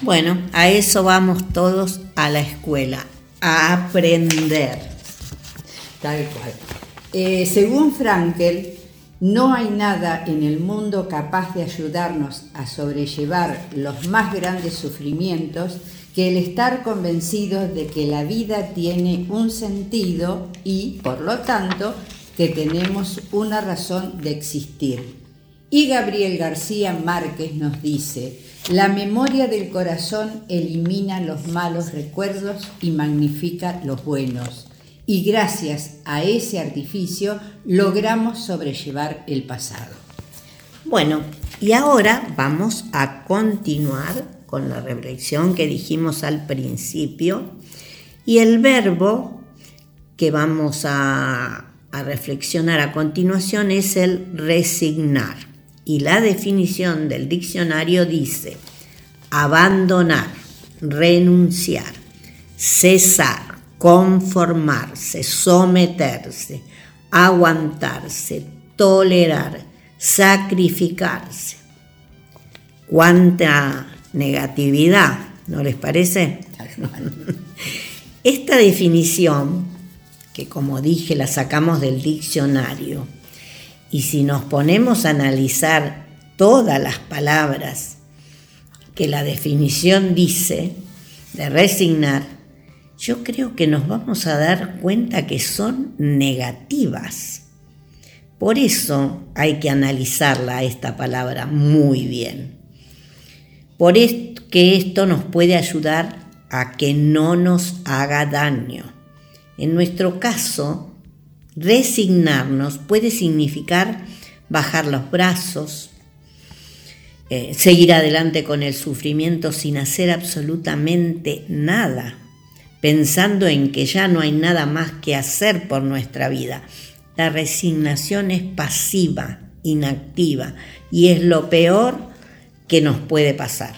Bueno, a eso vamos todos a la escuela, a aprender. Tal cual. Eh, según Frankel, no hay nada en el mundo capaz de ayudarnos a sobrellevar los más grandes sufrimientos que el estar convencidos de que la vida tiene un sentido y, por lo tanto, que tenemos una razón de existir. Y Gabriel García Márquez nos dice, la memoria del corazón elimina los malos recuerdos y magnifica los buenos. Y gracias a ese artificio logramos sobrellevar el pasado. Bueno, y ahora vamos a continuar con la reflexión que dijimos al principio. Y el verbo que vamos a, reflexionar a continuación es el resignar y la definición del diccionario dice abandonar, renunciar, cesar, conformarse, someterse, aguantarse, tolerar, sacrificarse. Cuánta negatividad, ¿no les parece? Esta definición, que como dije la sacamos del diccionario, y si nos ponemos a analizar todas las palabras que la definición dice de resignar, yo creo que nos vamos a dar cuenta que son negativas. Por eso hay que analizarla esta palabra muy bien. Por esto que esto nos puede ayudar a que no nos haga daño. En nuestro caso, Resignarnos puede significar bajar los brazos, eh, seguir adelante con el sufrimiento sin hacer absolutamente nada, pensando en que ya no hay nada más que hacer por nuestra vida. La resignación es pasiva, inactiva, y es lo peor que nos puede pasar.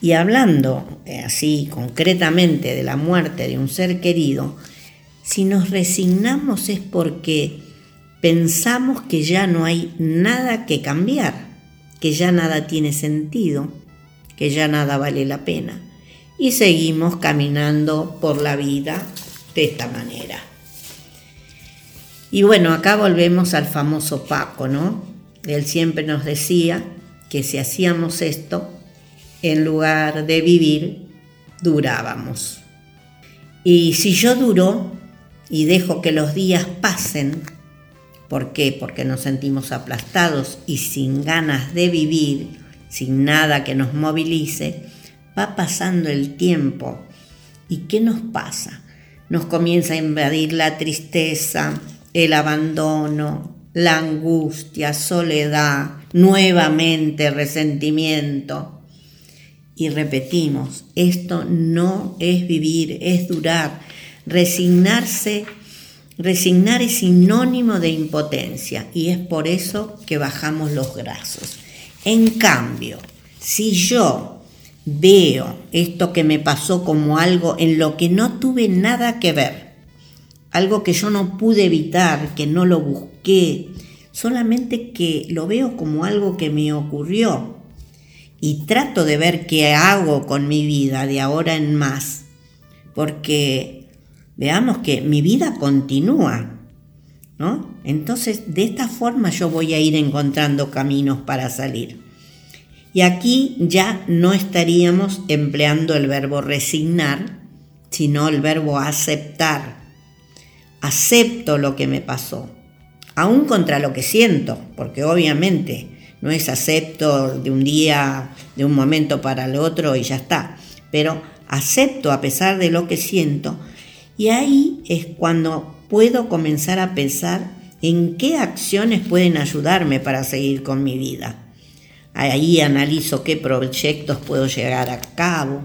Y hablando eh, así concretamente de la muerte de un ser querido, si nos resignamos es porque pensamos que ya no hay nada que cambiar, que ya nada tiene sentido, que ya nada vale la pena. Y seguimos caminando por la vida de esta manera. Y bueno, acá volvemos al famoso Paco, ¿no? Él siempre nos decía que si hacíamos esto, en lugar de vivir, durábamos. Y si yo duro, y dejo que los días pasen, ¿por qué? Porque nos sentimos aplastados y sin ganas de vivir, sin nada que nos movilice, va pasando el tiempo. ¿Y qué nos pasa? Nos comienza a invadir la tristeza, el abandono, la angustia, soledad, nuevamente resentimiento. Y repetimos, esto no es vivir, es durar, Resignarse, resignar es sinónimo de impotencia y es por eso que bajamos los brazos. En cambio, si yo veo esto que me pasó como algo en lo que no tuve nada que ver, algo que yo no pude evitar, que no lo busqué, solamente que lo veo como algo que me ocurrió y trato de ver qué hago con mi vida de ahora en más, porque veamos que mi vida continúa, ¿no? Entonces, de esta forma yo voy a ir encontrando caminos para salir. Y aquí ya no estaríamos empleando el verbo resignar, sino el verbo aceptar. Acepto lo que me pasó, aún contra lo que siento, porque obviamente no es acepto de un día, de un momento para el otro y ya está, pero acepto a pesar de lo que siento y ahí es cuando puedo comenzar a pensar en qué acciones pueden ayudarme para seguir con mi vida. Ahí analizo qué proyectos puedo llegar a cabo.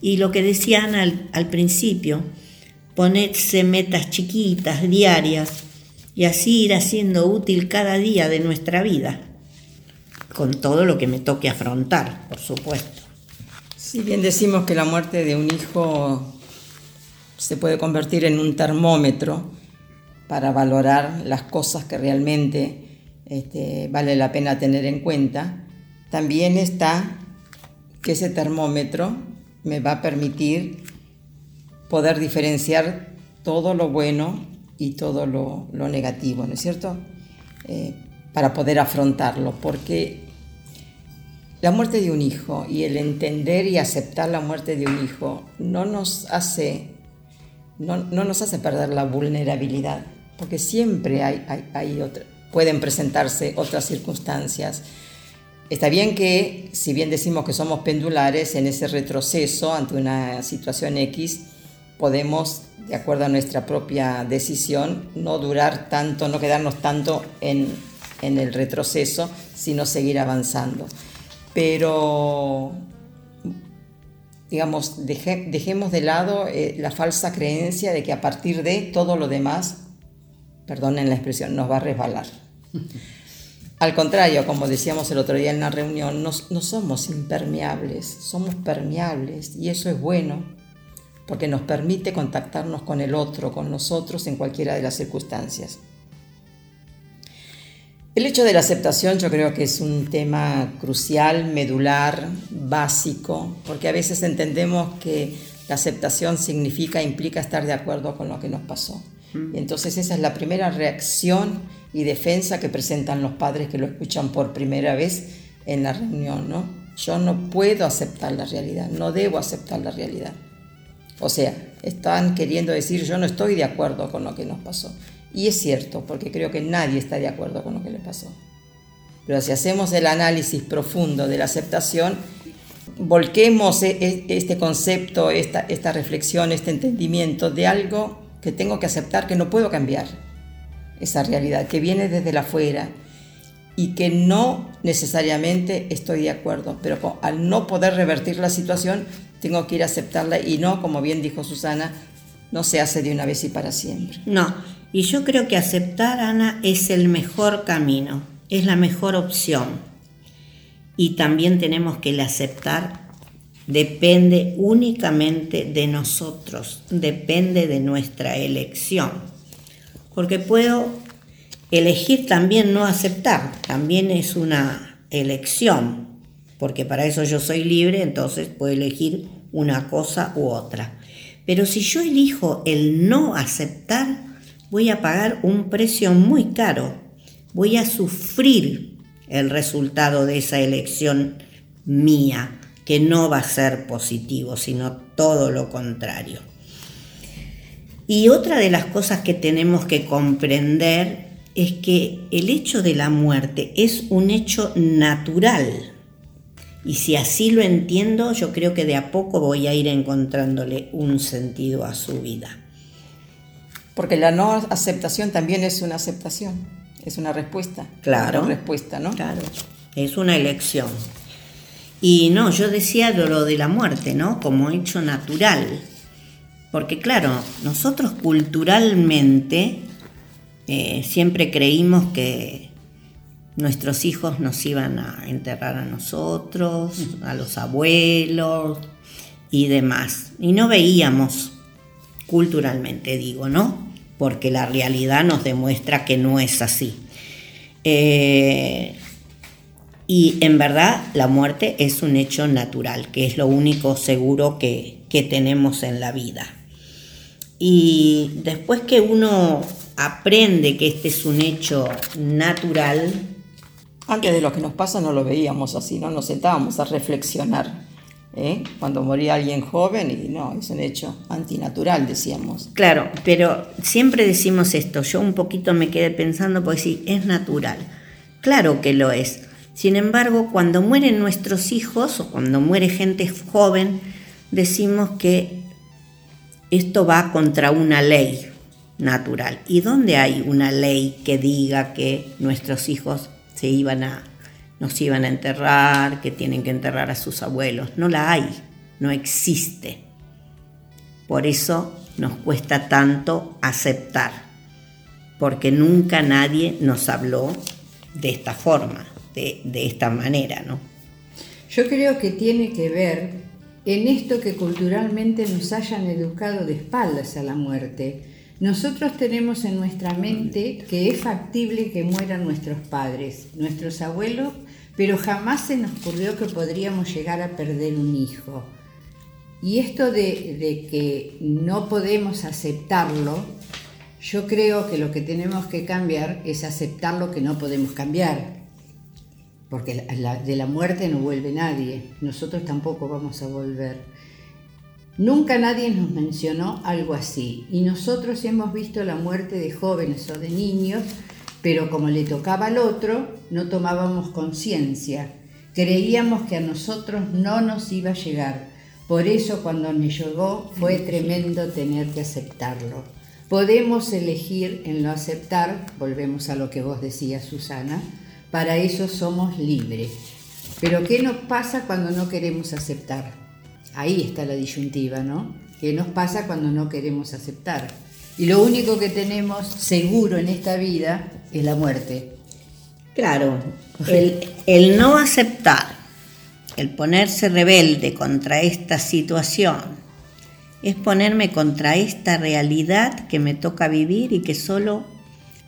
Y lo que decían al, al principio, ponerse metas chiquitas, diarias, y así ir haciendo útil cada día de nuestra vida. con todo lo que me toque afrontar, por supuesto. Si bien decimos que la muerte de un hijo se puede convertir en un termómetro para valorar las cosas que realmente este, vale la pena tener en cuenta, también está que ese termómetro me va a permitir poder diferenciar todo lo bueno y todo lo, negativo, ¿no es cierto? Eh, para poder afrontarlo, porque la muerte de un hijo y el entender y aceptar la muerte de un hijo no nos hace, no, nos hace perder la vulnerabilidad, porque siempre hay, hay, pueden presentarse otras circunstancias. Está bien que, si bien decimos que somos pendulares, en ese retroceso ante una situación X, podemos, de acuerdo a nuestra propia decisión, no durar tanto, no quedarnos tanto en, en el retroceso, sino seguir avanzando pero digamos, dejemos de lado eh, la falsa creencia de que a partir de todo lo demás, perdonen la expresión, nos va a resbalar. Al contrario, como decíamos el otro día en la reunión, no, no somos impermeables, somos permeables y eso es bueno porque nos permite contactarnos con el otro, con nosotros en cualquiera de las circunstancias. El hecho de la aceptación yo creo que es un tema crucial, medular, básico, porque a veces entendemos que la aceptación significa, implica estar de acuerdo con lo que nos pasó. Mm. entonces esa es la primera reacción y defensa que presentan los padres que lo escuchan por primera vez en la reunión, ¿no? Yo no puedo aceptar la realidad, no debo aceptar la realidad. O sea, están queriendo decir yo no estoy de acuerdo con lo que nos pasó. Y es cierto, porque creo que nadie está de acuerdo con lo que le pasó. Pero si hacemos el análisis profundo de la aceptación, volquemos e, e, este concepto, esta, reflexión, este entendimiento de algo que tengo que aceptar, que no puedo cambiar. Esa realidad que viene desde la afuera y que no necesariamente estoy de acuerdo, pero al no poder revertir la situación, tengo que ir a aceptarla y no, como bien dijo Susana, no se hace de una vez y para siempre. No, y yo creo que aceptar, Ana, es el mejor camino, es la mejor opción. Y también tenemos que el aceptar depende únicamente de nosotros, depende de nuestra elección. Porque puedo elegir también no aceptar, también es una elección, porque para eso yo soy libre, entonces puedo elegir una cosa u otra. Pero si yo elijo el no aceptar, voy a pagar un precio muy caro, voy a sufrir el resultado de esa elección mía, que no va a ser positivo, sino todo lo contrario. Y otra de las cosas que tenemos que comprender es que el hecho de la muerte es un hecho natural. Y si así lo entiendo, yo creo que de a poco voy a ir encontrándole un sentido a su vida. Porque la no aceptación también es una aceptación, es una respuesta. Claro. Una respuesta, ¿no? Claro. Es una elección. Y no, yo decía lo de la muerte, ¿no? Como hecho natural. Porque claro, nosotros culturalmente eh, siempre creímos que nuestros hijos nos iban a enterrar a nosotros, a los abuelos y demás. Y no veíamos culturalmente digo, ¿no? Porque la realidad nos demuestra que no es así. Eh, y en verdad la muerte es un hecho natural, que es lo único seguro que, que tenemos en la vida. Y después que uno aprende que este es un hecho natural, antes de lo que nos pasa no lo veíamos así, no nos sentábamos a reflexionar ¿eh? cuando moría alguien joven y no, es un hecho antinatural, decíamos. Claro, pero siempre decimos esto, yo un poquito me quedé pensando, pues sí, es natural, claro que lo es. Sin embargo, cuando mueren nuestros hijos o cuando muere gente joven, decimos que esto va contra una ley natural. ¿Y dónde hay una ley que diga que nuestros hijos se iban a nos iban a enterrar, que tienen que enterrar a sus abuelos. No la hay, no existe. Por eso nos cuesta tanto aceptar, porque nunca nadie nos habló de esta forma. de, de esta manera, ¿no? Yo creo que tiene que ver en esto que culturalmente nos hayan educado de espaldas a la muerte. Nosotros tenemos en nuestra mente que es factible que mueran nuestros padres, nuestros abuelos, pero jamás se nos ocurrió que podríamos llegar a perder un hijo. Y esto de, de que no podemos aceptarlo, yo creo que lo que tenemos que cambiar es aceptar lo que no podemos cambiar porque de la muerte no vuelve nadie, nosotros tampoco vamos a volver. Nunca nadie nos mencionó algo así y nosotros hemos visto la muerte de jóvenes o de niños, pero como le tocaba al otro, no tomábamos conciencia. Creíamos que a nosotros no nos iba a llegar. Por eso cuando me llegó fue tremendo tener que aceptarlo. Podemos elegir en lo aceptar, volvemos a lo que vos decías Susana, para eso somos libres. Pero ¿qué nos pasa cuando no queremos aceptar? Ahí está la disyuntiva, ¿no? ¿Qué nos pasa cuando no queremos aceptar? Y lo único que tenemos seguro en esta vida es la muerte. Claro, el, el no aceptar, el ponerse rebelde contra esta situación, es ponerme contra esta realidad que me toca vivir y que solo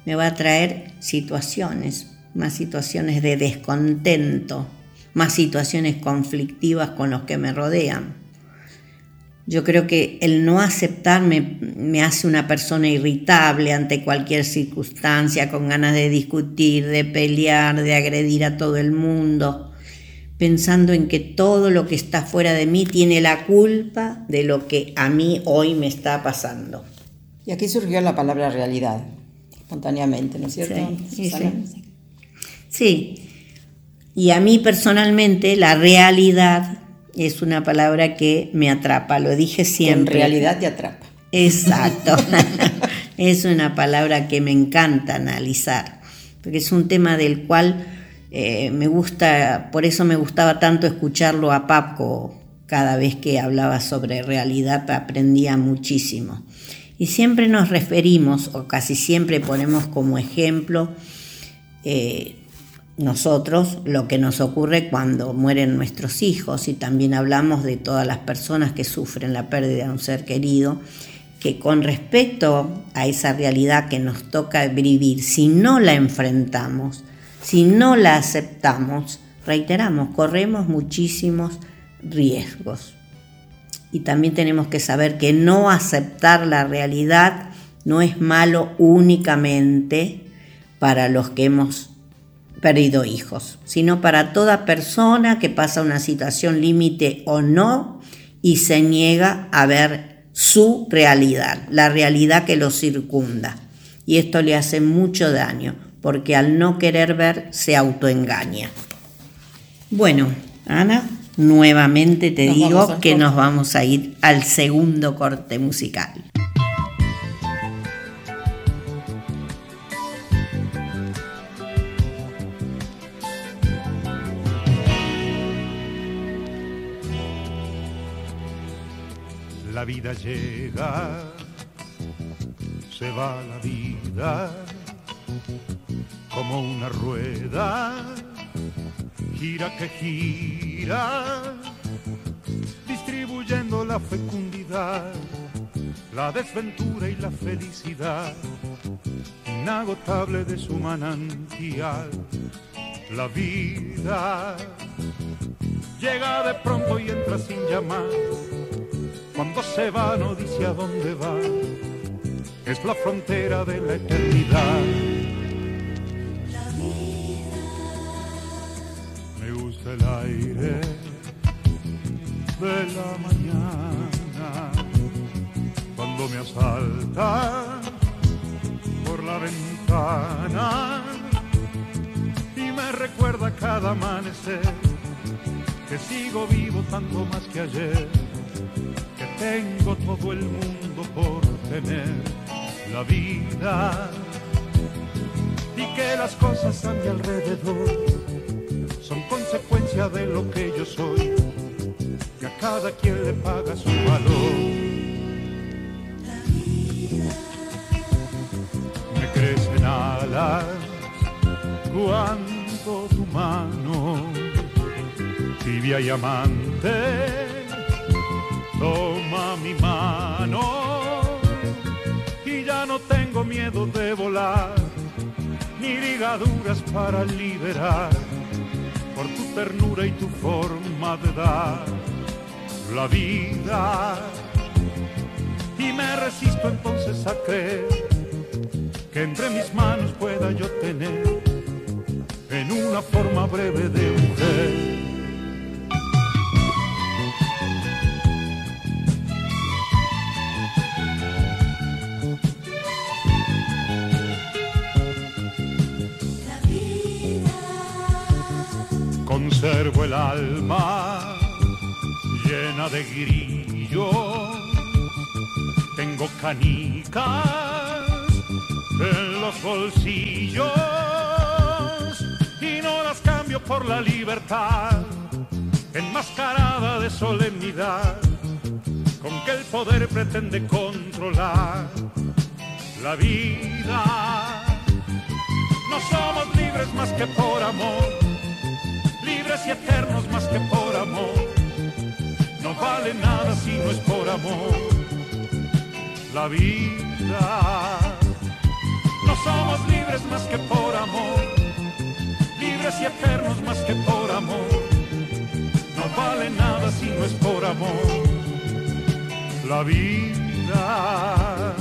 me va a traer situaciones, más situaciones de descontento, más situaciones conflictivas con los que me rodean. Yo creo que el no aceptarme me hace una persona irritable ante cualquier circunstancia, con ganas de discutir, de pelear, de agredir a todo el mundo, pensando en que todo lo que está fuera de mí tiene la culpa de lo que a mí hoy me está pasando. Y aquí surgió la palabra realidad, espontáneamente, ¿no es cierto? Sí, sí. Sí, y a mí personalmente la realidad es una palabra que me atrapa, lo dije siempre. en realidad te atrapa. Exacto. es una palabra que me encanta analizar, porque es un tema del cual eh, me gusta, por eso me gustaba tanto escucharlo a Paco cada vez que hablaba sobre realidad, aprendía muchísimo. Y siempre nos referimos, o casi siempre ponemos como ejemplo, eh, nosotros lo que nos ocurre cuando mueren nuestros hijos y también hablamos de todas las personas que sufren la pérdida de un ser querido, que con respecto a esa realidad que nos toca vivir, si no la enfrentamos, si no la aceptamos, reiteramos, corremos muchísimos riesgos. Y también tenemos que saber que no aceptar la realidad no es malo únicamente para los que hemos perdido hijos, sino para toda persona que pasa una situación límite o no y se niega a ver su realidad, la realidad que lo circunda. Y esto le hace mucho daño, porque al no querer ver se autoengaña. Bueno, Ana, nuevamente te digo que nos vamos a ir al segundo corte musical. Vida llega, se va la vida como una rueda, gira que gira, distribuyendo la fecundidad, la desventura y la felicidad, inagotable de su manantial. La vida llega de pronto y entra sin llamar cuando se va no dice a dónde va, es la frontera de la eternidad. Me gusta el aire de la mañana, cuando me asalta por la ventana y me recuerda cada amanecer que sigo vivo tanto más que ayer tengo todo el mundo por tener la vida y que las cosas a mi alrededor son consecuencia de lo que yo soy, que a cada quien le paga su valor. Me crecen alas cuando tu mano, tibia y amante, toma mi mano y ya no tengo miedo de volar, ni ligaduras para liberar, por tu ternura y tu forma de dar la vida. Y me resisto entonces a creer que entre mis manos pueda yo tener en una forma breve de mujer. Conservo el alma llena de grillos, tengo canicas en los bolsillos y no las cambio por la libertad enmascarada de solemnidad con que el poder pretende controlar la vida. No somos libres más que por amor, libres y eternos más que por amor. No vale nada si no es por amor. La vida no somos libres más que por amor, libres y eternos más que por amor. No vale nada si no es por amor. La vida.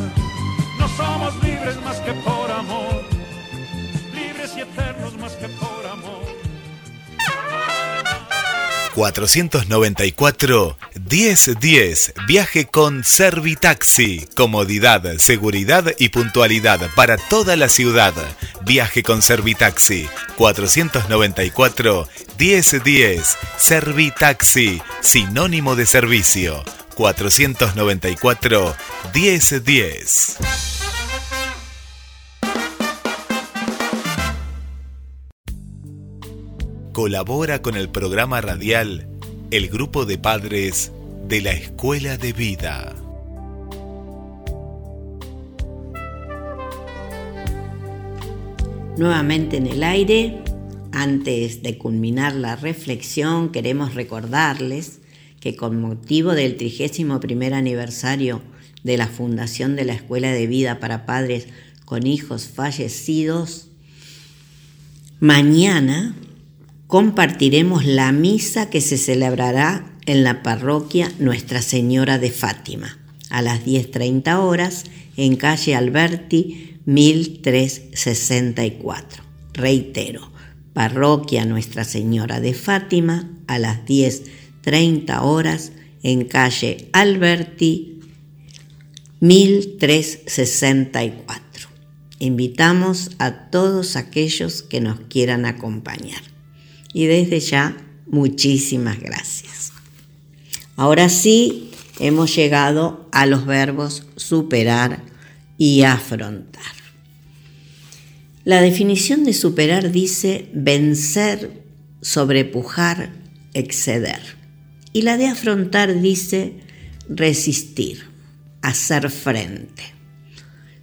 No somos libres más que por amor, libres y eternos más que por amor. 494 1010. Viaje con Servitaxi. Comodidad, seguridad y puntualidad para toda la ciudad. Viaje con Servitaxi. 494 1010. Servitaxi. Sinónimo de servicio. 494 colabora con el programa radial El Grupo de Padres de la Escuela de Vida. Nuevamente en el aire, antes de culminar la reflexión, queremos recordarles que con motivo del 31 aniversario de la fundación de la Escuela de Vida para Padres con Hijos Fallecidos, mañana compartiremos la misa que se celebrará en la parroquia Nuestra Señora de Fátima a las 10.30 horas en calle Alberti 1364. Reitero, parroquia Nuestra Señora de Fátima a las 10.30 horas en calle Alberti 1364. Invitamos a todos aquellos que nos quieran acompañar y desde ya muchísimas gracias. Ahora sí, hemos llegado a los verbos superar y afrontar. La definición de superar dice vencer, sobrepujar, exceder. Y la de afrontar dice resistir, hacer frente.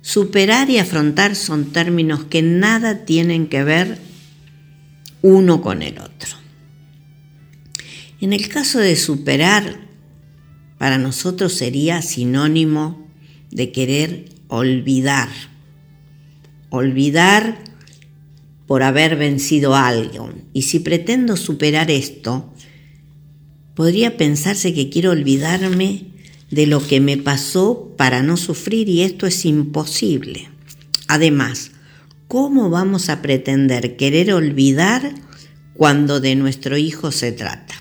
Superar y afrontar son términos que nada tienen que ver uno con el otro. En el caso de superar, para nosotros sería sinónimo de querer olvidar. Olvidar por haber vencido a alguien. Y si pretendo superar esto, podría pensarse que quiero olvidarme de lo que me pasó para no sufrir y esto es imposible. Además, ¿cómo vamos a pretender querer olvidar cuando de nuestro hijo se trata?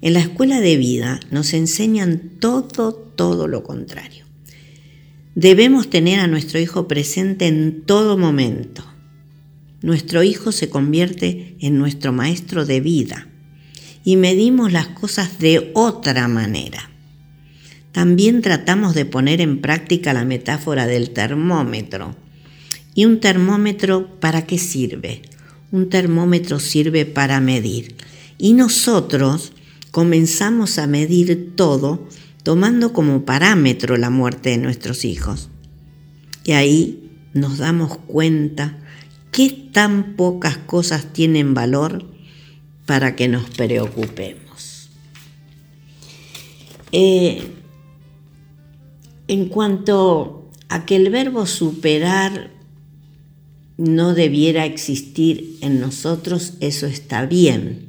En la escuela de vida nos enseñan todo, todo lo contrario. Debemos tener a nuestro hijo presente en todo momento. Nuestro hijo se convierte en nuestro maestro de vida y medimos las cosas de otra manera. También tratamos de poner en práctica la metáfora del termómetro ¿Y un termómetro para qué sirve? Un termómetro sirve para medir. Y nosotros comenzamos a medir todo tomando como parámetro la muerte de nuestros hijos. Y ahí nos damos cuenta qué tan pocas cosas tienen valor para que nos preocupemos. Eh, en cuanto a que el verbo superar no debiera existir en nosotros, eso está bien,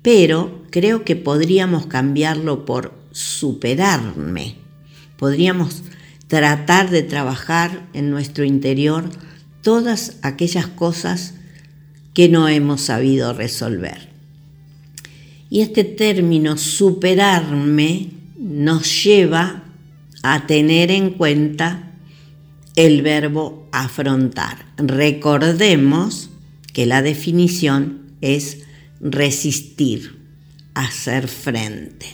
pero creo que podríamos cambiarlo por superarme. Podríamos tratar de trabajar en nuestro interior todas aquellas cosas que no hemos sabido resolver. Y este término superarme nos lleva a tener en cuenta el verbo afrontar. Recordemos que la definición es resistir, hacer frente.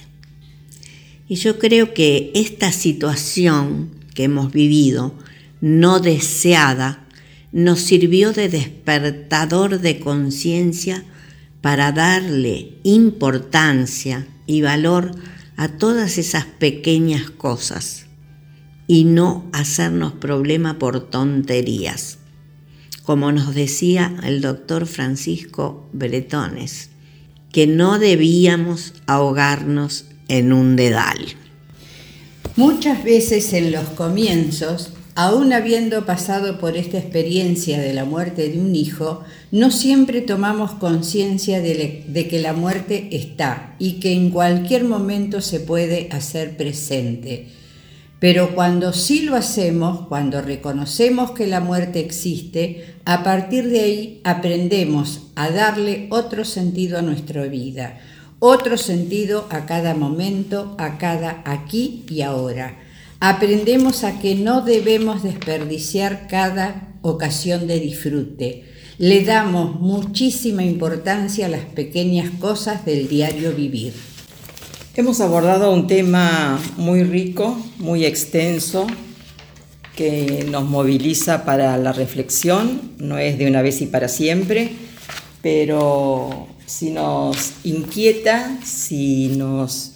Y yo creo que esta situación que hemos vivido, no deseada, nos sirvió de despertador de conciencia para darle importancia y valor a todas esas pequeñas cosas y no hacernos problema por tonterías. Como nos decía el doctor Francisco Bretones, que no debíamos ahogarnos en un dedal. Muchas veces en los comienzos Aún habiendo pasado por esta experiencia de la muerte de un hijo, no siempre tomamos conciencia de, que la muerte está y que en cualquier momento se puede hacer presente. Pero cuando sí lo hacemos, cuando reconocemos que la muerte existe, a partir de ahí aprendemos a darle otro sentido a nuestra vida, otro sentido a cada momento, a cada aquí y ahora aprendemos a que no debemos desperdiciar cada ocasión de disfrute. Le damos muchísima importancia a las pequeñas cosas del diario vivir. Hemos abordado un tema muy rico, muy extenso, que nos moviliza para la reflexión, no es de una vez y para siempre, pero si nos inquieta, si nos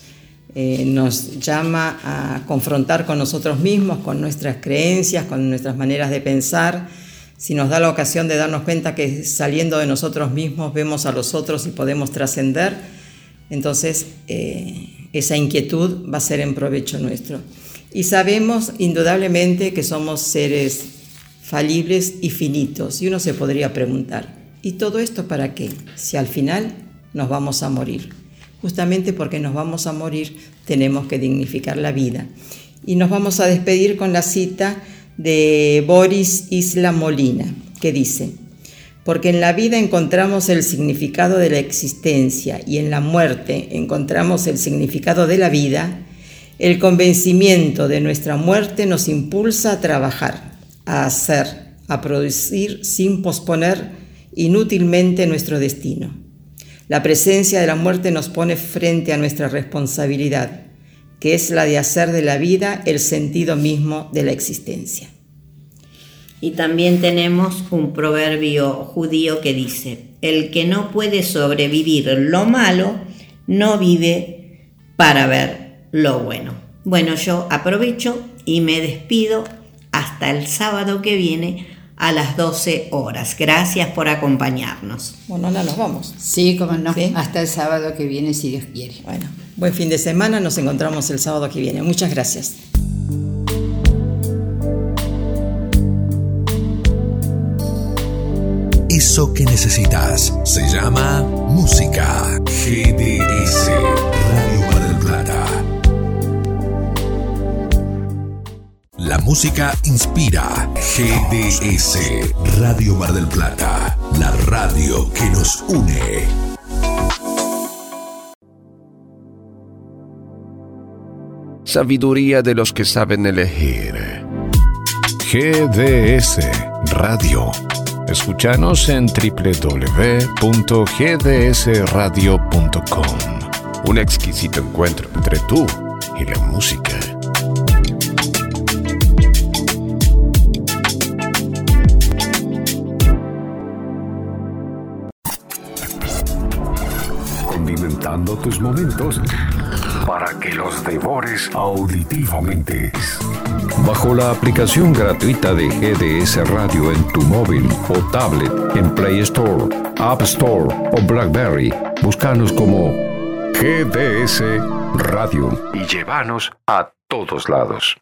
eh, nos llama a confrontar con nosotros mismos, con nuestras creencias, con nuestras maneras de pensar, si nos da la ocasión de darnos cuenta que saliendo de nosotros mismos vemos a los otros y podemos trascender, entonces eh, esa inquietud va a ser en provecho nuestro. Y sabemos indudablemente que somos seres falibles y finitos, y uno se podría preguntar, ¿y todo esto para qué? Si al final nos vamos a morir justamente porque nos vamos a morir, tenemos que dignificar la vida. Y nos vamos a despedir con la cita de Boris Isla Molina, que dice, porque en la vida encontramos el significado de la existencia y en la muerte encontramos el significado de la vida, el convencimiento de nuestra muerte nos impulsa a trabajar, a hacer, a producir sin posponer inútilmente nuestro destino. La presencia de la muerte nos pone frente a nuestra responsabilidad, que es la de hacer de la vida el sentido mismo de la existencia. Y también tenemos un proverbio judío que dice, el que no puede sobrevivir lo malo, no vive para ver lo bueno. Bueno, yo aprovecho y me despido hasta el sábado que viene a las 12 horas. Gracias por acompañarnos. Bueno, ahora nos vamos. Sí, como no. Hasta el sábado que viene, si Dios quiere. Bueno, buen fin de semana. Nos encontramos el sábado que viene. Muchas gracias. Eso que necesitas se llama música. GDS Radio Mar del Plata. La música inspira. GDS, Radio Mar del Plata, la radio que nos une. Sabiduría de los que saben elegir. GDS Radio. Escúchanos en www.gdsradio.com. Un exquisito encuentro entre tú y la música. tus momentos para que los devores auditivamente. Bajo la aplicación gratuita de GDS Radio en tu móvil o tablet en Play Store, App Store o Blackberry, búscanos como GDS Radio y llévanos a todos lados.